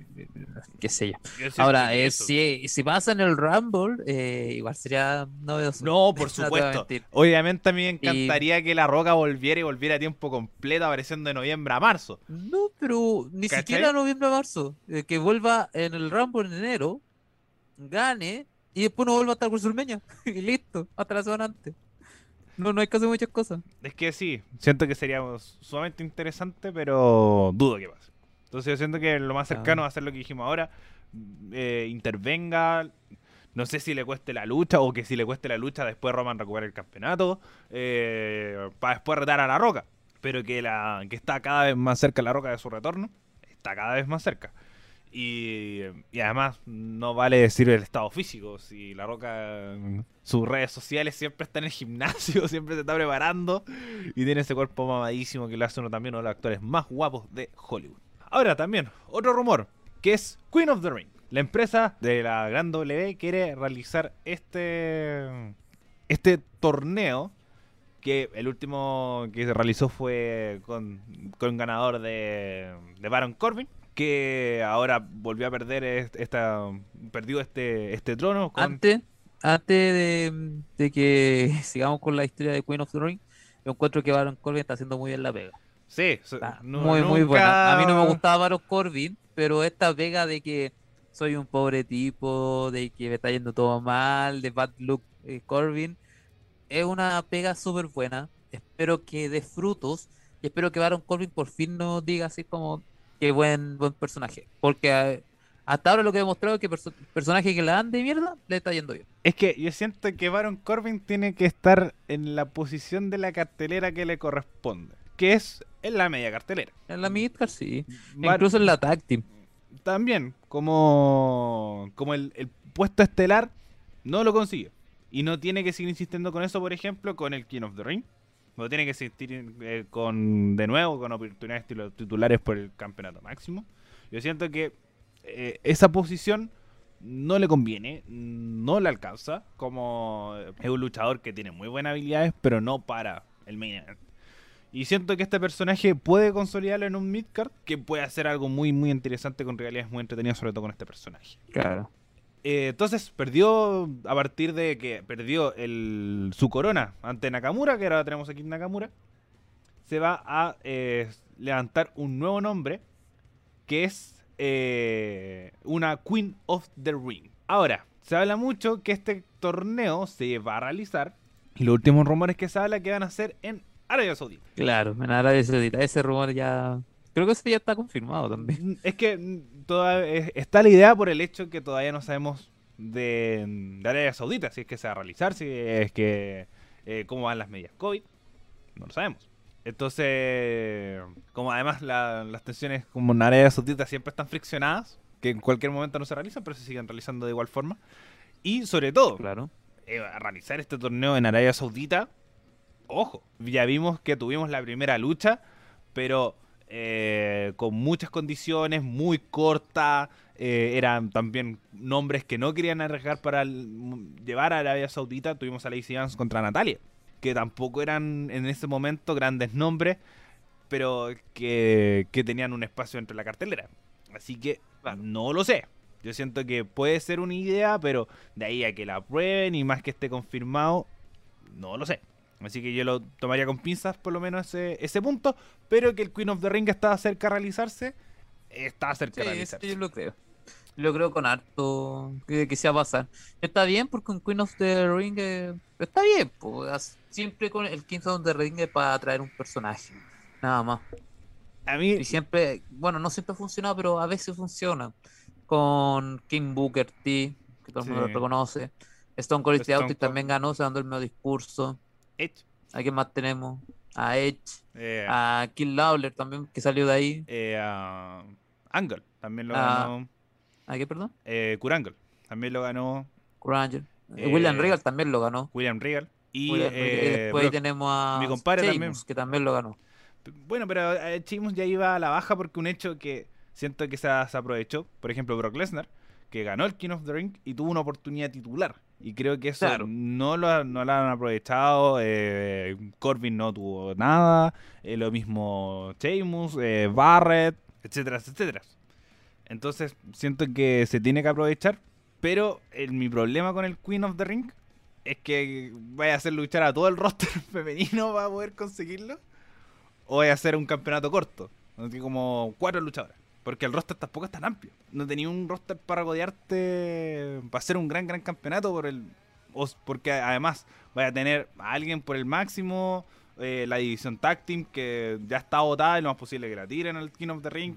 qué sé yo. Ahora, eh, si, si pasa en el Rumble, eh, igual sería novedoso. No, por supuesto. Obviamente a mí me encantaría que La Roca volviera y volviera a tiempo completo apareciendo de noviembre a marzo. No, pero ni ¿Cachai? siquiera noviembre a marzo. eh, que vuelva en el Rumble en enero, gane y después no vuelva hasta WrestleMania. y listo, hasta la semana antes. No, no hay que hacer muchas cosas. Es que sí, siento que sería sumamente interesante, pero dudo que pase. Entonces yo siento que lo más cercano Ah. va a ser lo que dijimos ahora, eh, intervenga, no sé si le cueste la lucha o que si le cueste la lucha después Roman recupere el campeonato, eh, para después retar a La Roca, pero que, la, que está cada vez más cerca La Roca de su retorno, está cada vez más cerca. Y, y además no vale decir el estado físico, si La Roca, sus redes sociales siempre está en el gimnasio, siempre se está preparando y tiene ese cuerpo mamadísimo que lo hace uno también uno de los actores más guapos de Hollywood. Ahora también, otro rumor, que es Queen of the Ring. La empresa de la Gran W quiere realizar este, este torneo que el último que se realizó fue con, con ganador de, de Baron Corbin que ahora volvió a perder est- esta perdió este este trono con Antes, antes de, de que sigamos con la historia de Queen of the Ring, yo encuentro que Baron Corbin está haciendo muy bien la pega. sí Está muy, muy buena. A mí no me gustaba Baron Corbin, pero esta pega de que soy un pobre tipo, de que me está yendo todo mal, de Bad Luck eh, Corbin, es una pega súper buena. Espero que dé frutos y espero que Baron Corbin por fin nos diga así como que buen, buen personaje. Porque eh, hasta ahora lo que he demostrado es que perso- personaje que la dan de mierda le está yendo bien. Es que yo siento que Baron Corbin tiene que estar en la posición de la cartelera que le corresponde, que es en la media cartelera. En la midcard sí. Bar- Incluso en la tag team. también, como, como el, el puesto estelar, no lo consigue. Y no tiene que seguir insistiendo con eso, por ejemplo, con el King of the Ring. No tiene que insistir eh, con, de nuevo, con oportunidades titulares por el campeonato máximo. Yo siento que eh, esa posición no le conviene, no le alcanza. Como es un luchador que tiene muy buenas habilidades, pero no para el main event. Y siento que este personaje puede consolidarlo en un midcard, que puede hacer algo muy, muy interesante con realidades muy entretenidas, sobre todo con este personaje. Claro. Eh, entonces perdió a partir de que perdió el, su corona ante Nakamura, que ahora tenemos aquí Nakamura. Se va a eh, levantar un nuevo nombre que es eh, una Queen of the Ring. Ahora, se habla mucho que este torneo se va a realizar y los últimos rumores que se habla que van a ser en Arabia Saudita. Claro, en Arabia Saudita. Ese rumor ya. Creo que ese ya está confirmado también. Mm, Es que mm, toda- es- está la idea por el hecho que todavía no sabemos de, de Arabia Saudita, si es que se va a realizar, si es que eh, cómo van las medidas COVID, no lo sabemos. Entonces, como además la- las tensiones como en Arabia Saudita siempre están friccionadas, que en cualquier momento no se realizan, pero se siguen realizando de igual forma. Y sobre todo, Claro. eh, realizar este torneo en Arabia Saudita, ojo, ya vimos que tuvimos la primera lucha, pero eh, con muchas condiciones, muy corta. eh, eran también nombres que no querían arriesgar para el- llevar a Arabia Saudita. Tuvimos a Lacey Evans contra Natalia, que tampoco eran en ese momento grandes nombres, pero que, que tenían un espacio entre la cartelera. Así que Claro. no lo sé. Yo siento que puede ser una idea, pero de ahí a que la prueben y más que esté confirmado, no lo sé. Así que yo lo tomaría con pinzas por lo menos ese, ese punto, pero que el Queen of the Ring estaba cerca de realizarse, está cerca Sí, de eso realizarse. yo lo creo. Lo creo con harto que, que se va a pasar. Está bien porque un Queen of the Ring eh, está bien. Pues, siempre con el King of the Ring es para atraer un personaje. Nada más. A mí, Y siempre, bueno, no siempre ha funcionado, pero a veces funciona. Con King Booker T, que todo el mundo Sí. lo reconoce. Stone Cold Steve Stone Cold. también ganó, se dando el medio discurso. Edge, ¿A quién más tenemos? A Edge, eh, a Kill Lawler también, que salió de ahí. eh, a Angle también lo Ah. ganó. ¿A qué, perdón? Eh, también lo ganó Kurt Angle. Eh, William Regal también lo ganó. Ahí Regal. Y, William Regal. Y eh, después ahí tenemos a mi compadre también. que también lo ganó. Bueno, pero eh, Sheamus ya iba a la baja porque un hecho que siento que se aprovechó, por ejemplo, Brock Lesnar, que ganó el King of the Ring y tuvo una oportunidad titular. Y creo que eso Claro. no, lo, no lo han aprovechado. eh, Corbin no tuvo nada. eh, lo mismo Sheamus, eh, Barrett, etcétera, etcétera. Entonces siento que se tiene que aprovechar. Pero el- mi problema con el Queen of the Ring es que vaya a hacer luchar a todo el roster femenino para poder conseguirlo. O vaya a hacer un campeonato corto. Así como cuatro luchadores. Porque el roster tampoco es tan amplio. No tenía un roster para rodearte. Para hacer un gran, gran campeonato. por el Porque además vaya a tener a alguien por el máximo. eh, la división Tag Team que ya está votada y lo más posible que la tiren al King of the Ring.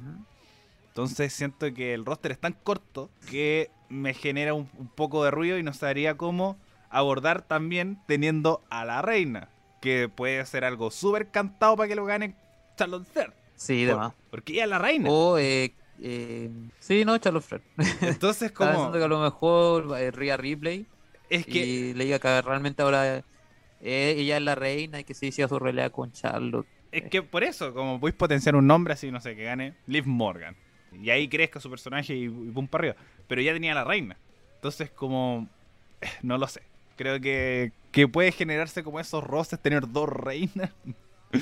Entonces siento que el roster es tan corto que me genera un, un poco de ruido y no sabría cómo abordar también teniendo a la reina. Que puede ser algo súper cantado para que lo gane Charlotte Flair. Sí, Por- demás. porque ella es la reina. O, eh, eh, sí, no, Charlotte Flair. Entonces Estaba como... pensando que a lo mejor eh, Rhea Ripley Es que... y le diga que realmente ahora eh, ella es la reina y que se hiciera su pelea con Charlotte. Es que por eso, como podéis potenciar un nombre así, no sé, que gane Liv Morgan. Y ahí crezca su personaje y, y pum para arriba. Pero ya tenía a la reina. Entonces, como. eh, No lo sé. Creo que, que puede generarse como esos roces, tener dos reinas.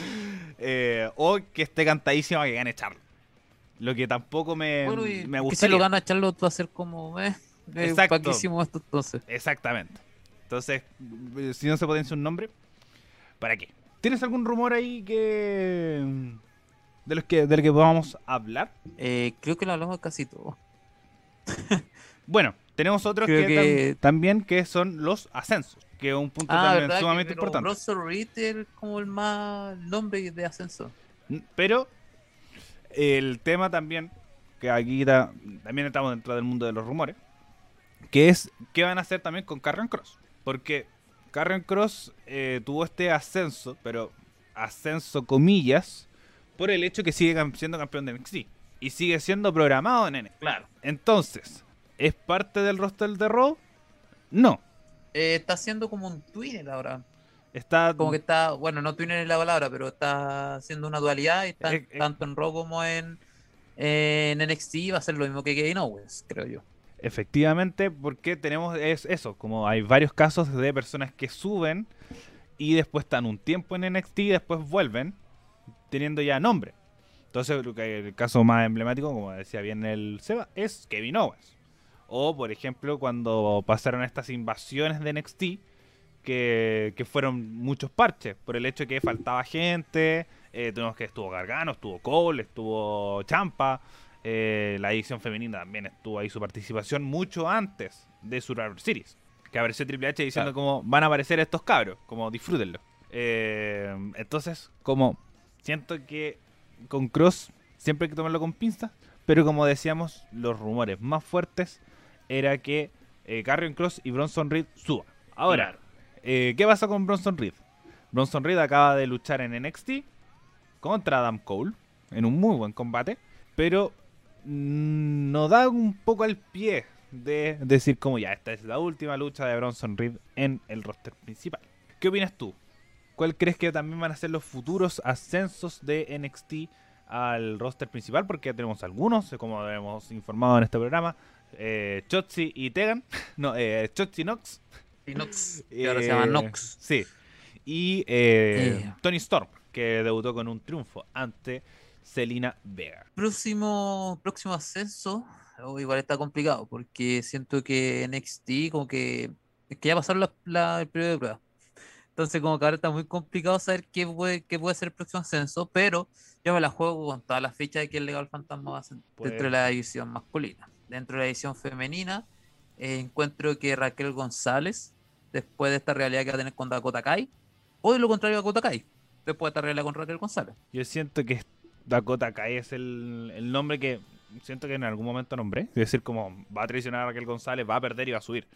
Eh, o que esté cantadísima que gane Charlotte. Lo que tampoco me, bueno, y me que si gustaría. lo gana Charlotte va a ser como, eh, eh, Exacto. ¿para qué hicimos esto entonces? Exactamente. Entonces, si no se potencia un nombre, ¿para qué? ¿Tienes algún rumor ahí que. de los que, del que podamos hablar? Eh, creo que lo hablamos casi todo. Bueno, tenemos otros que, que- tam- también que son los ascensos, que es un punto Ah, también ¿verdad? sumamente pero importante. Bronson Reed es como el más nombre de ascenso. N- Pero el tema también, que aquí ta- también estamos dentro del mundo de los rumores, que es qué van a hacer también con Carrion Cross. Porque Carrion Cross eh, tuvo este ascenso, pero ascenso comillas, por el hecho que sigue siendo campeón de NXT. Y sigue siendo programado en NXT. Claro. Entonces, ¿es parte del roster de Raw? No. Eh, está haciendo como un twinner ahora. Está Como que está, bueno, no twinner es la palabra, pero está haciendo una dualidad y está Eh, eh. tanto en Raw como en, en NXT. Va a ser lo mismo que Kevin Owens, creo yo. Efectivamente, porque tenemos es eso, como hay varios casos de personas que suben y después están un tiempo en NXT y después vuelven teniendo ya nombre. Entonces, el caso más emblemático, como decía bien el Seba, es Kevin Owens. O, por ejemplo, cuando pasaron estas invasiones de NXT, que, que fueron muchos parches, por el hecho que faltaba gente, eh, tuvimos que estuvo Gargano, estuvo Cole, estuvo Champa, eh, la edición femenina también estuvo ahí su participación mucho antes de Survivor Series. Que apareció Triple H diciendo como van a aparecer estos cabros, como disfrútenlo. Eh, entonces, como siento que con Cross siempre hay que tomarlo con pinzas, pero como decíamos, los rumores más fuertes era que eh, Carrion Cross y Bronson Reed suban. Ahora, Claro. eh, ¿qué pasa con Bronson Reed? Bronson Reed acaba de luchar en NXT contra Adam Cole en un muy buen combate, pero mm, nos da un poco al pie de decir como ya, esta es la última lucha de Bronson Reed en el roster principal. ¿Qué opinas tú? ¿Cuál crees que también van a ser los futuros ascensos de NXT al roster principal, porque ya tenemos algunos, como hemos informado en este programa. Eh, Chotzi y Tegan. No, eh, Chotzi Nox. Y Nox. Que ahora se llama Eh, Nox. Sí. Y eh, Eh. Tony Storm, que debutó con un triunfo ante Selina Vega. Próximo, próximo ascenso, oh, igual está complicado, porque siento que NXT como que, es que ya pasaron la- la- el periodo de prueba. Entonces como que ahora está muy complicado saber qué puede, qué puede ser el próximo ascenso, pero yo me la juego con todas las fichas de que el Legal Fantasma va a ser Pues- dentro de la división masculina. Dentro de la división femenina, eh, encuentro que Raquel González, después de esta realidad que va a tener con Dakota Kai, o de lo contrario Dakota Kai, después de esta realidad con Raquel González. Yo siento que Dakota Kai es el, el nombre que siento que en algún momento nombré. Es decir, como va a traicionar a Raquel González, va a perder y va a subir.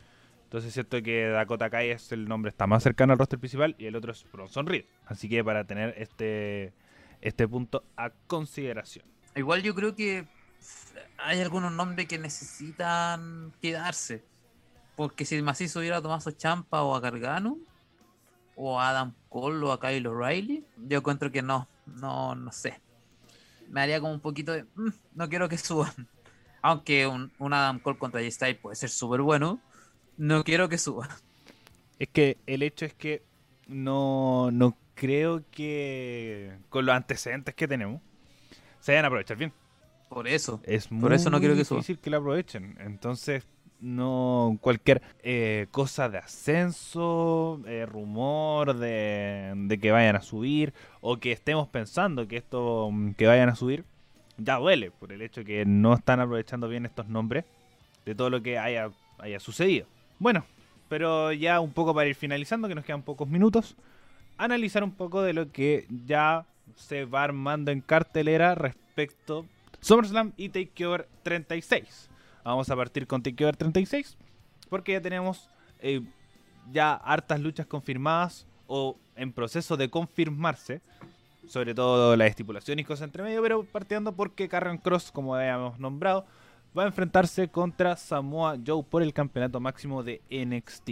Entonces siento que Dakota Kai es el nombre, está más cercano al roster principal y el otro es Bronson Reed. Así que para tener este, este punto a consideración. Igual yo creo que hay algunos nombres que necesitan quedarse. Porque si Macizo hubiera a Tomaso Champa o a Gargano, o a Adam Cole o a Kyle O'Reilly, yo encuentro que no, no, no sé. Me haría como un poquito de, "Mm, no quiero que suban. Aunque un, un Adam Cole contra J-Style puede ser súper bueno, no quiero que suban. Es que el hecho es que no, no creo que con los antecedentes que tenemos se vayan a aprovechar bien. Por eso. Es muy Por eso no quiero que suba. difícil que lo aprovechen. Entonces, no cualquier eh, cosa de ascenso, eh, rumor de, de que vayan a subir o que estemos pensando que esto mm, que vayan a subir ya duele por el hecho que no están aprovechando bien estos nombres de todo lo que haya, haya sucedido. Bueno, pero ya un poco para ir finalizando, que nos quedan pocos minutos, analizar un poco de lo que ya se va armando en cartelera respecto SummerSlam y Takeover 36. Vamos a partir con Takeover 36 porque ya tenemos eh, ya hartas luchas confirmadas o en proceso de confirmarse, sobre todo la estipulación y cosas entre medio, pero partiendo porque Carrion Cross, como habíamos nombrado, va a enfrentarse contra Samoa Joe por el campeonato máximo de NXT.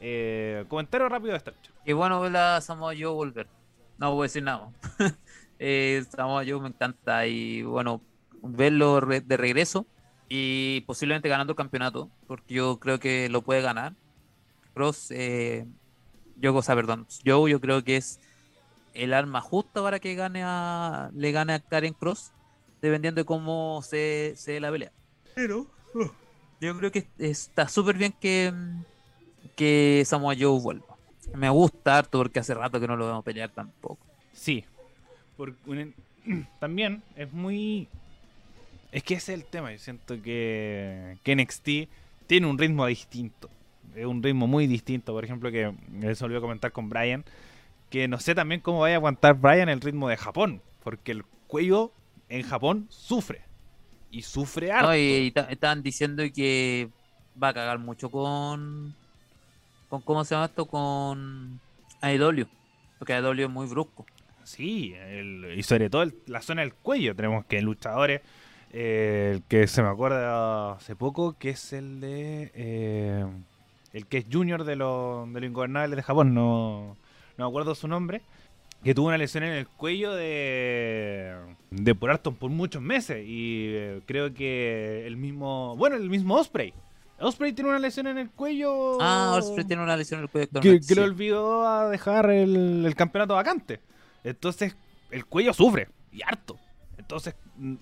Eh, comentario rápido de esta lucha. Y bueno, ver a Samoa Joe volver. No voy a decir nada. eh, Samoa Joe me encanta y bueno, verlo re- de regreso y posiblemente ganando el campeonato, porque yo creo que lo puede ganar. Cross, eh, yo, o sea, perdón, Joe yo creo que es el arma justa para que gane a, le gane a Karen Cross, dependiendo de cómo se, se dé la pelea. Pero yo creo que está súper bien que, que Samoa Joe vuelva. Me gusta harto porque hace rato que no lo vemos pelear tampoco. Sí. Por un- también es muy. Es que ese es el tema. Yo siento que, que NXT tiene un ritmo distinto. Es un ritmo muy distinto. Por ejemplo, que eso olvidó comentar con Brian. Que no sé también cómo vaya a aguantar Brian el ritmo de Japón. Porque el cuello en Japón sufre. Y sufre harto. No, y, y ta- estaban diciendo que va a cagar mucho con. con ¿Cómo se llama esto? Con AEW. Porque AEW es muy brusco. Sí, el- y sobre todo el- la zona del cuello. Tenemos que luchadores, eh, el que se me acuerda hace poco, que es el de... eh, el que es junior de los de los ingobernables de Japón, no, no me acuerdo su nombre, que tuvo una lesión en el cuello de, de por Arton por muchos meses. Y eh, creo que el mismo... Bueno, el mismo Osprey. Osprey tiene una lesión en el cuello... Ah, Osprey tiene una lesión en el cuello que, le olvidó a dejar el, el campeonato vacante. Entonces, el cuello sufre, y harto. Entonces, mm,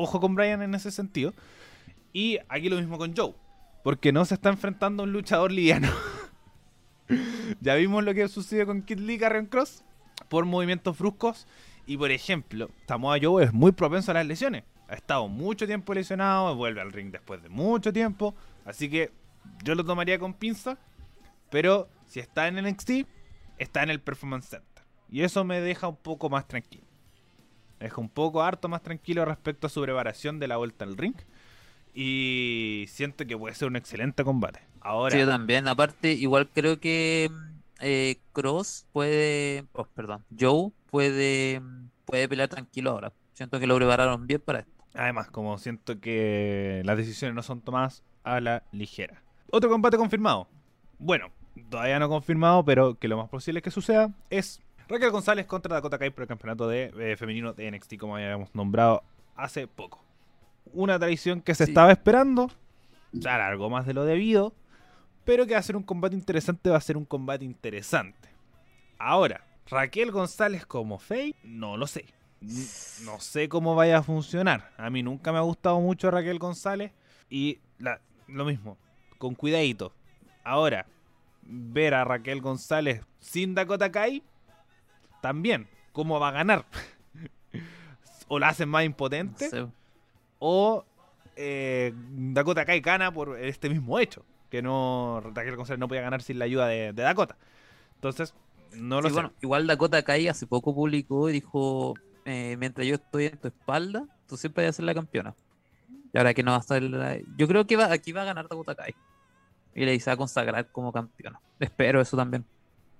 ojo con Brian en ese sentido. Y aquí lo mismo con Joe. Porque no se está enfrentando a un luchador liviano. ya vimos lo que sucedió con Kid Lee Carrion Cross. Por movimientos bruscos. Y por ejemplo, Samoa Joe es muy propenso a las lesiones. Ha estado mucho tiempo lesionado. Vuelve al ring después de mucho tiempo. Así que yo lo tomaría con pinza. Pero si está en NXT, está en el Performance Center. Y eso me deja un poco más tranquilo. Deja un poco harto más tranquilo respecto a su preparación de la vuelta al ring. Y siento que puede ser un excelente combate. Ahora, Sí, yo también. Aparte, igual creo que mm, eh, Cross puede, oh, perdón, Joe puede, mm, puede pelear tranquilo ahora. Siento que lo prepararon bien para esto. además, como siento que las decisiones no son tomadas a la ligera. Otro combate confirmado. Bueno, todavía no confirmado, pero que lo más posible que suceda es Raquel González contra Dakota Kai por el campeonato de eh, femenino de NXT, como habíamos nombrado hace poco. Una tradición que se Sí. estaba esperando, ya largo más de lo debido, pero que va a ser un combate interesante, va a ser un combate interesante. Ahora, Raquel González como Faye, no lo sé. No sé cómo vaya a funcionar. A mí nunca me ha gustado mucho Raquel González y la- lo mismo, con cuidadito. Ahora, ver a Raquel González sin Dakota Kai, también, ¿cómo va a ganar? o la hacen más No impotente, sé. o eh, Dakota Kai gana por este mismo hecho, que no Raquel González no podía ganar sin la ayuda de, de Dakota. Entonces, no lo Sí, sé. bueno, igual Dakota Kai hace poco publicó y dijo, eh, mientras yo estoy en tu espalda, tú siempre vas a ser la campeona. Y ahora que no va a estar la- Yo creo que va, aquí va a ganar Dakota Kai. Y le va a consagrar como campeona. Espero eso también.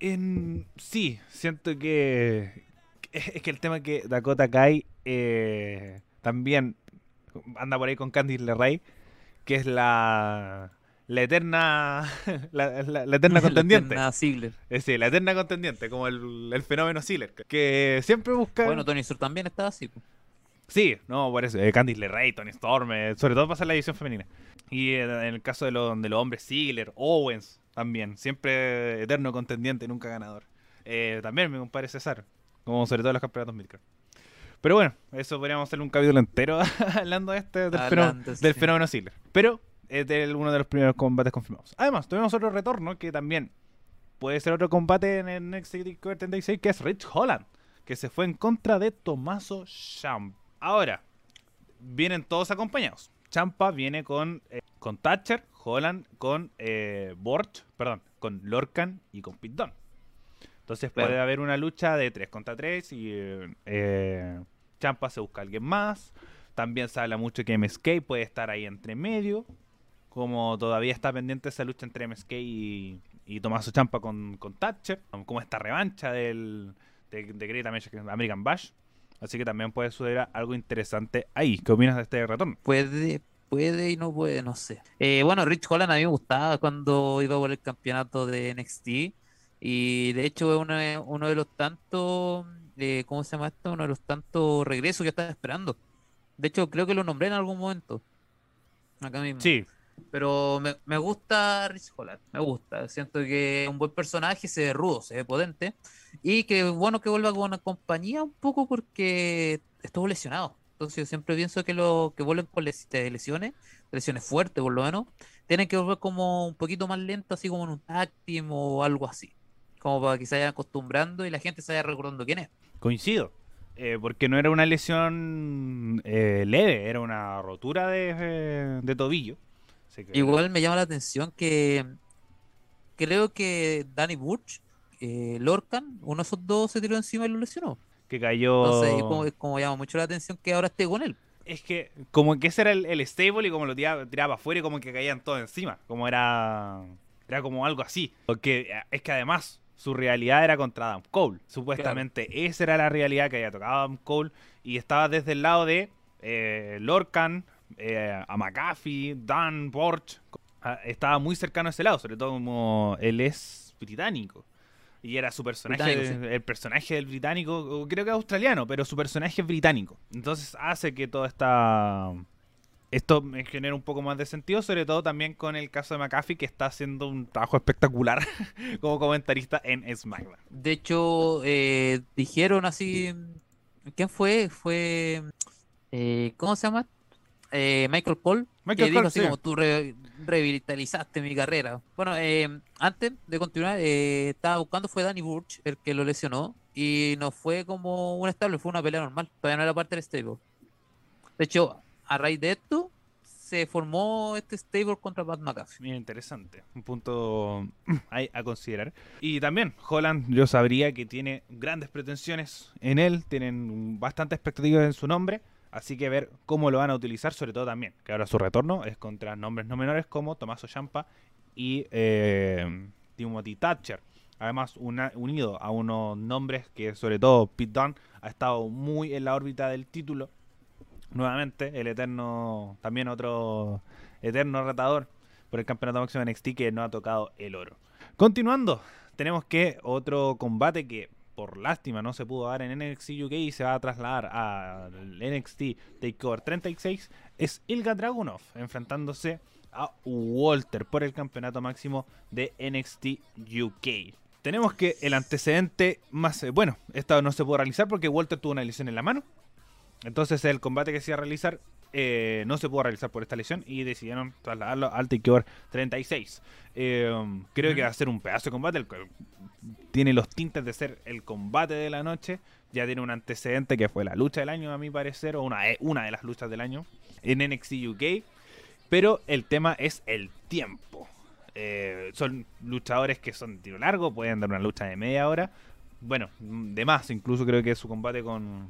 En, sí, siento que es que el tema que Dakota Kai eh, también anda por ahí con Candice LeRae, que es la la eterna la, la- la eterna contendiente. Nada Ziggler. Es decir, la eterna contendiente, como el, el fenómeno Sealer, que siempre busca Bueno, Tony Sur también estaba así. Sí, no, por eso. Eh, Candice LeRae, Tony Storm, eh, sobre todo pasa en la edición femenina. Y eh, en el caso de, lo- de los hombres, Ziggler, Owens también. Siempre eterno contendiente, nunca ganador. Eh, también mi compadre César, como sobre todo en los campeonatos Midcard. Pero bueno, eso podríamos hacer un capítulo entero hablando de este, del, fenómeno, Hablando, del sí. fenómeno Ziggler. Pero es de uno de los primeros combates confirmados. Además, tuvimos otro retorno que también puede ser otro combate en el Next 36, que es Rich Holland, que se fue en contra de Tomaso Champ. Ahora, vienen todos acompañados. Champa viene con, con Thatcher, Holland con eh, Borch, perdón, con Lorcan y con Pit Dunne. Entonces puede haber una lucha de 3 contra 3 y eh, Champa se busca a alguien más. También se habla mucho que MSK puede estar ahí entre medio. Como todavía está pendiente esa lucha entre MSK y, y Tomaso Champa con, con Thatcher. Como esta revancha del, de, de Great American American Bash. Así que también puede suceder algo interesante ahí. ¿Qué opinas de este retorno? Puede, puede y no puede, no sé. Eh, bueno, Rich Holland a mí me gustaba cuando iba por el campeonato de NXT. Y de hecho es uno, uno de los tantos, eh, ¿cómo se llama esto? Uno de los tantos regresos que estaba esperando. De hecho, creo que lo nombré en algún momento. Acá mismo. Sí, Pero me, me gusta Rich Holland, me gusta. Siento que es un buen personaje, se ve rudo, se ve potente. Y que bueno que vuelva con una compañía un poco porque estuvo lesionado. Entonces yo siempre pienso que los que vuelven con lesiones, lesiones fuertes por lo menos, tienen que volver como un poquito más lento, así como en un team o algo así. Como para que se vayan acostumbrando y la gente se vaya recordando quién es. coincido. Eh, porque no era una lesión eh, leve, era una rotura de, eh, de tobillo. Que- Igual me llama la atención que creo que Danny Burch, eh, Lorcan, uno de esos dos se tiró encima y lo lesionó. Que cayó. Entonces, es como, es como llama mucho la atención que ahora esté con él. Es que, como que ese era el, el stable y como lo tiraba, tiraba afuera y como que caían todos encima. Como era. Era como algo así. Porque eh, es que además su realidad era contra Adam Cole. Supuestamente esa era la realidad que había tocado Adam Cole. Y estaba desde el lado de eh, Lorcan, eh, a McAfee, Dan Borch. Ah, Estaba muy cercano a ese lado, sobre todo como él es británico. Y era su personaje, Británico, el personaje del británico, creo que australiano, pero su personaje es británico. Entonces hace que toda esta... Esto me genera un poco más de sentido, sobre todo también con el caso de McAfee, que está haciendo un trabajo espectacular como comentarista en SmackDown. De hecho, eh, dijeron así. ¿Quién fue? Fue. eh, ¿Cómo se llama? Eh, Michael Cole. Michael que dijo Cole, así sí. como tú re- revitalizaste mi carrera. Bueno, eh, antes de continuar, eh, estaba buscando, fue Danny Burch el que lo lesionó. Y no fue como un estable, fue una pelea normal. Todavía no era parte del stable. De hecho, a raíz de esto, se formó este stable contra Pat McAfee. Bien interesante, un punto a considerar. Y también, Holland, yo sabría que tiene grandes pretensiones en él, tienen bastante expectativas en su nombre, así que ver cómo lo van a utilizar, sobre todo también, que ahora su retorno es contra nombres no menores como Tomaso Champa y eh, Timothy Thatcher. Además, unido a unos nombres que, sobre todo, Pete Dunne ha estado muy en la órbita del título. Nuevamente, el eterno, también otro eterno retador por el campeonato máximo NXT que no ha tocado el oro. Continuando, tenemos que otro combate que por lástima no se pudo dar en NXT UK y se va a trasladar al NXT Takeover 36, es Ilga Dragunov enfrentándose a Walter por el campeonato máximo de NXT UK. Tenemos que el antecedente más... eh, bueno, esta no se pudo realizar porque Walter tuvo una lesión en la mano. Entonces el combate que se iba a realizar eh, no se pudo realizar por esta lesión y decidieron trasladarlo al Takeover 36. Eh, creo que va a ser un pedazo de combate. El tiene los tintes de ser el combate de la noche. Ya tiene un antecedente que fue la lucha del año, a mi parecer, o una, una de las luchas del año en NXT UK. Pero el tema es el tiempo. Eh, son luchadores que son de tiro largo, pueden dar una lucha de media hora. Bueno, de más, incluso creo que su combate con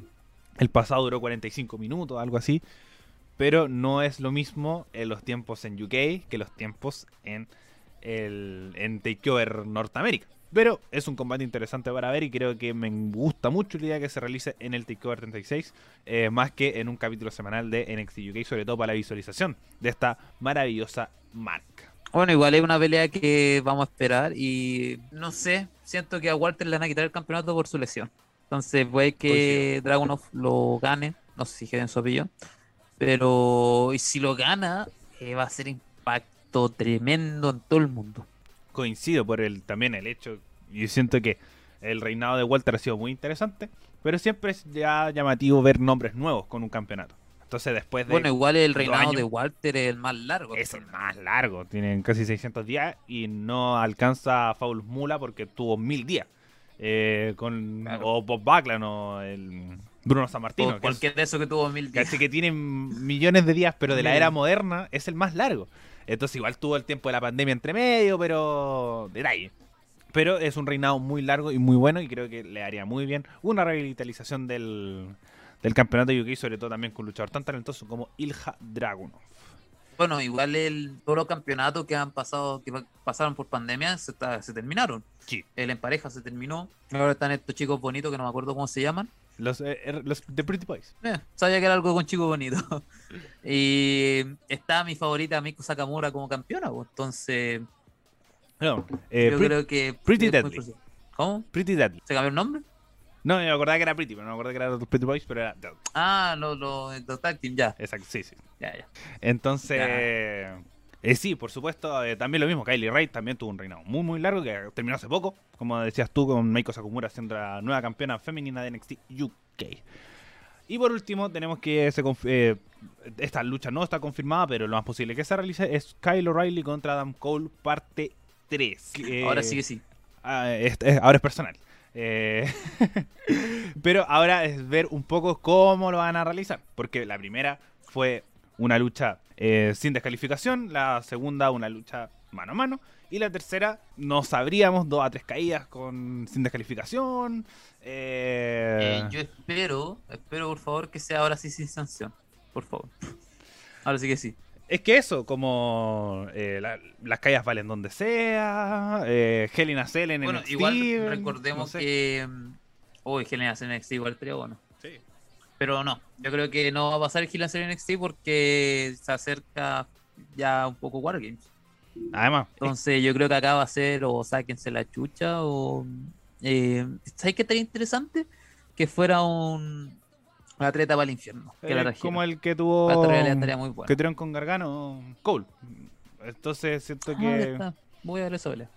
el pasado duró 45 minutos, algo así. Pero no es lo mismo en los tiempos en UK que los tiempos en el en Takeover Norteamérica. Pero es un combate interesante para ver y creo que me gusta mucho la idea que se realice en el Takeover 36, eh, más que en un capítulo semanal de NXT UK, sobre todo para la visualización de esta maravillosa marca. Bueno, igual es una pelea que vamos a esperar y no sé, siento que a Walter le van a quitar el campeonato por su lesión. Entonces puede que Dragunov lo gane, no sé si en su apellido, pero y si lo gana eh, va a ser impacto tremendo en todo el mundo. Coincido por el también el hecho, yo siento que el reinado de Walter ha sido muy interesante, pero siempre es ya llamativo ver nombres nuevos con un campeonato. Entonces después de Bueno, igual el reinado años- de Walter es el más largo. Es el más largo, tienen casi 600 días y no alcanza a Faulus Mula porque tuvo mil días. Eh, con, Claro. O Bob Backlund o el Bruno San Martino. O cualquier de esos que tuvo mil días. Casi que tienen millones de días, pero de la era moderna es el más largo. Entonces igual tuvo el tiempo de la pandemia entre medio, pero detalle. Pero es un reinado muy largo y muy bueno y creo que le haría muy bien una revitalización del, del campeonato UK, sobre todo también con un luchador tan talentoso como Ilja Dragunov. Bueno, igual el, todos los campeonatos que han pasado, que pa- pasaron por pandemia, se, está- se terminaron. Sí. El en pareja se terminó. Ahora están estos chicos bonitos que no me acuerdo cómo se llaman. Los, eh, er- los The Pretty Boys. Eh, sabía que era algo con chicos bonitos. y está mi favorita Miko Sakamura como campeona, pues, entonces No, eh, yo Pre- creo que Pretty Deadly. ¿Cómo? Pretty Deadly. ¿Se cambió el nombre? No, me acordaba que era Pretty, pero no me acordaba que era los Pretty Boys, pero era Deadly. Ah, los lo, los tag team, ya. Exacto, sí, sí. Ya, ya. Entonces, Ya. Eh, sí, por supuesto, eh, también lo mismo. Kylie Ray también tuvo un reinado muy, muy largo que terminó hace poco, como decías tú, con Meiko Sakumura siendo la nueva campeona femenina de NXT UK. Y por último, tenemos que se eh, esta lucha no está confirmada, pero lo más posible que se realice es Kyle O'Reilly contra Adam Cole, parte 3. Ahora sí que sí. Ah, es- es- ahora es personal. Eh, pero ahora es ver un poco cómo lo van a realizar. Porque la primera fue una lucha eh, sin descalificación, la segunda una lucha mano a mano. Y la tercera no sabríamos, dos a tres caídas con sin descalificación. eh, Eh, yo espero, espero por favor que sea ahora sí sin sanción. Por favor. Ahora sí que sí. Es que eso, como eh, la- las caídas valen donde sea, eh, Hell in a Cell en Bueno, NXT, igual recordemos no sé. que. mm, Uy, Hell in a Cell NXT igual sería bueno. Pero no, yo creo que no va a pasar el a Cell NXT porque se acerca ya un poco Wargames. Además, Entonces yo creo que acá va a ser o sáquense la chucha o... Eh, ¿Sabes qué estaría interesante? Que fuera un, un atleta para el infierno. Que la eh, como el que tuvo muy bueno. que tuvieron con Gargano, Cole. Entonces siento Ah, que. Voy a ver esa pelea.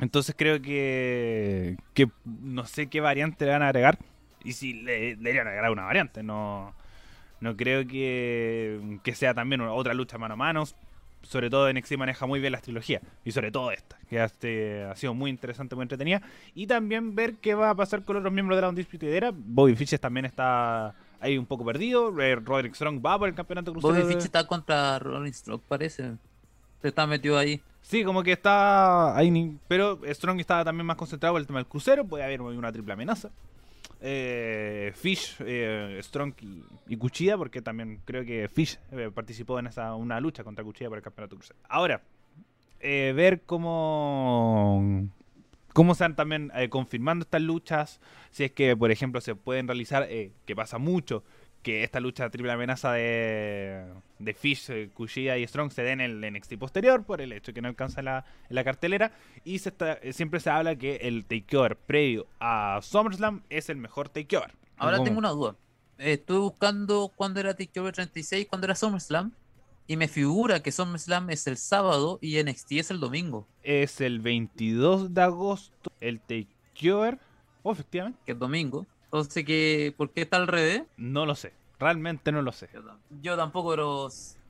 entonces creo que que no sé qué variante le van a agregar y si le deberían agregar una variante, no no creo que, que sea también una- otra lucha mano a mano. Sobre todo NXT maneja muy bien las trilogías y sobre todo esta, que este, ha sido muy interesante, muy entretenida. Y también ver qué va a pasar con otros miembros de la Undisputed Era. Bobby Fischer también está ahí un poco perdido. eh, Roderick Strong va por el campeonato crucero. Bobby Fitch está contra Rolling Stroke, parece. Se está metido ahí. Sí, como que está ahí, pero Strong estaba también más concentrado en el tema del crucero, puede haber una triple amenaza. Eh, Fish, eh, Strong y, Cuchilla, porque también creo que Fish eh, participó en esa una lucha contra Cuchilla por el campeonato crucero. Ahora, eh, ver cómo cómo van también eh, confirmando estas luchas, si es que, por ejemplo, se pueden realizar, eh, que pasa mucho, que esta lucha triple amenaza de, de Fish, eh, Kushida y Strong se den en el NXT posterior por el hecho de que no alcanza la, cartelera. Y se está, eh, siempre se habla que el takeover previo a SummerSlam es el mejor takeover. Ahora tengo una duda. Eh, Estuve buscando cuándo era TakeOver 36, cuándo era SummerSlam. Y me figura que SummerSlam es el sábado y NXT es el domingo. Es el 22 de agosto el takeover. Oh, efectivamente. Que es domingo. Entonces, que, ¿por qué está al revés? No lo sé. Realmente no lo sé. Yo, tam- yo tampoco, pero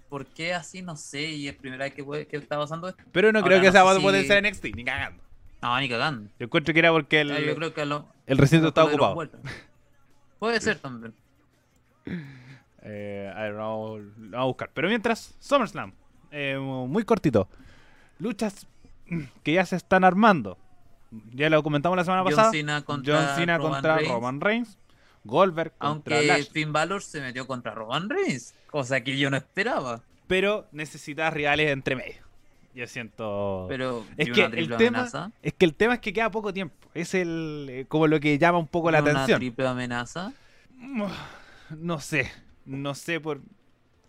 ¿por qué así? No sé. Y es primera vez que, puede- que está pasando esto. Pero no Ahora creo que no sea sé va a poder ser NXT, ni cagando. No, ni cagando. Yo encuentro que era porque el, yo creo que a lo, el recinto estaba ocupado. Puede ser también. Eh, a ver, vamos a buscar. Pero mientras, SummerSlam. eh, muy cortito. Luchas que ya se están armando. Ya lo comentamos la semana John pasada. Cena contra, John Cena Roman contra Reigns. Roman Reigns. Goldberg contra Aunque. Finn Balor se metió contra Roman Reigns. Cosa que yo no esperaba. Pero necesitas rivales entre medio. Yo siento. Pero Es que una el tema- amenaza. Es que el tema es que queda poco tiempo. Es el eh, como lo que llama un poco la una atención. triple amenaza. No sé. No sé por.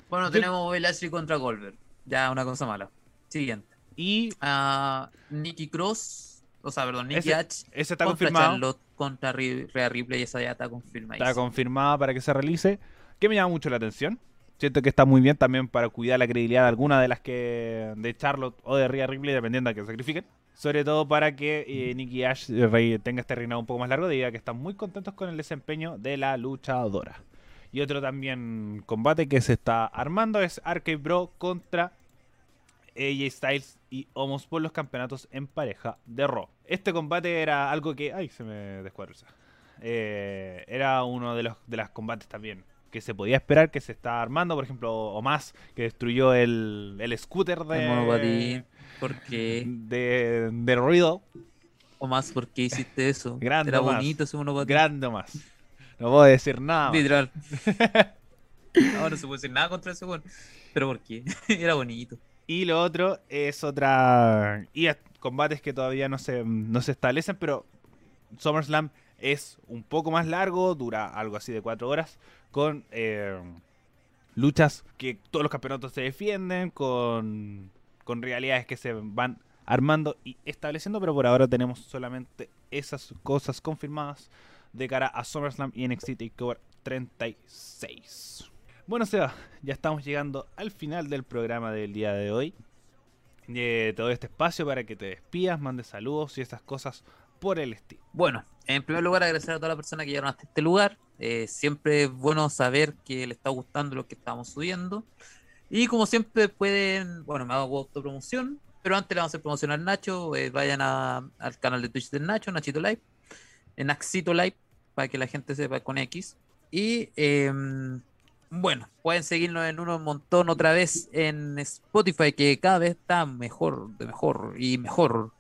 Bueno, Yo- tenemos Lashley contra Goldberg. Ya, una cosa mala. Siguiente. Y Ah, Nikki Cross. O sea, perdón, Nikki Ese- H. ese está contra confirmado. Charlotte contra Rhea Ripley. Esa ya está confirmada. Está confirmada para que se realice. Que me llama mucho la atención. Siento que está muy bien también para cuidar la credibilidad de alguna de las que. de Charlotte o de Rhea Ripley, dependiendo de que sacrifiquen. Sobre todo para que eh, Nikki Ash eh, tenga este reinado un poco más largo, debido a que están muy contentos con el desempeño de la luchadora. Y otro también combate que se está armando es Arcade Bro contra AJ Styles y Omos por los campeonatos en pareja de Raw. Este combate era algo que. ¡Ay! Se me descuadriza. Eh, era uno de los de las combates también que se podía esperar que se está armando. Por ejemplo, Omas que destruyó el, el scooter El de. monopatín. ¿Por qué? De, de ruido. O más, ¿por qué hiciste eso? Grande Era Omás. bonito ese monopatín. Grande Omas. No puedo decir nada. más. Literal. Ahora no se puede decir nada contra ese weón. Pero ¿por qué? Era bonito. Y lo otro es otra. Y combates que todavía no se, no se establecen, pero SummerSlam es un poco más largo, dura algo así de cuatro horas, con eh, luchas que todos los campeonatos se defienden, con, con realidades que se van armando y estableciendo, pero por ahora tenemos solamente esas cosas confirmadas de cara a SummerSlam y NXT TakeOver 36. Bueno, Seba, ya estamos llegando al final del programa del día de hoy. Eh, te doy este espacio para que te despidas, mandes saludos y estas cosas por el estilo. Bueno, en primer lugar agradecer a todas las personas que llegaron hasta este lugar. Eh, siempre es bueno saber que le está gustando lo que estamos subiendo. Y como siempre pueden, bueno, me hago autopromoción, pero antes le vamos a hacer promoción al Nacho. eh, vayan al canal de Twitch del Nacho, Nachito Live, en Axito Live, para que la gente sepa con X. Y em, bueno, pueden seguirnos en uno un montón otra vez en Spotify, que cada vez está mejor, de mejor y mejor.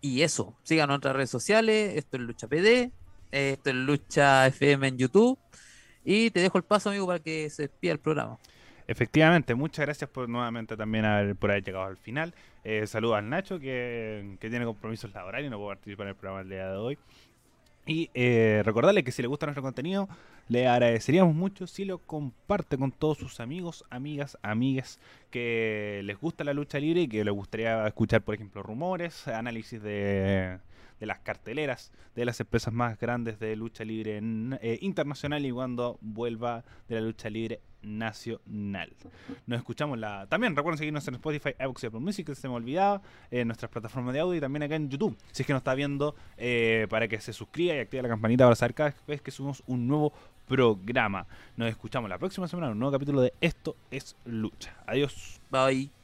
Y eso, sigan nuestras redes sociales. Esto es Lucha PD, esto es Lucha FM en YouTube. Y te dejo el paso, amigo, para que se despida el programa. Efectivamente, muchas gracias por nuevamente también haber- por haber llegado al final. Eh, saludos al Nacho que, que tiene compromisos laborales y no puede participar en el programa el día de hoy. Y eh, recordarle que si le gusta nuestro contenido, le agradeceríamos mucho si lo comparte con todos sus amigos, amigas, amigues que les gusta la lucha libre y que les gustaría escuchar, por ejemplo, rumores, análisis de, de las carteleras de las empresas más grandes de lucha libre eh, internacional y cuando vuelva de la lucha libre nacional. Nos escuchamos la. También recuerden seguirnos en Spotify, iVoox y Apple Music, que se me olvidaba, en nuestras plataformas de audio y también acá en YouTube. Si es que nos está viendo, eh, para que se suscriba y active la campanita para saber cada vez que subimos un nuevo programa. Nos escuchamos la próxima semana en un nuevo capítulo de Esto es Lucha. Adiós. Bye.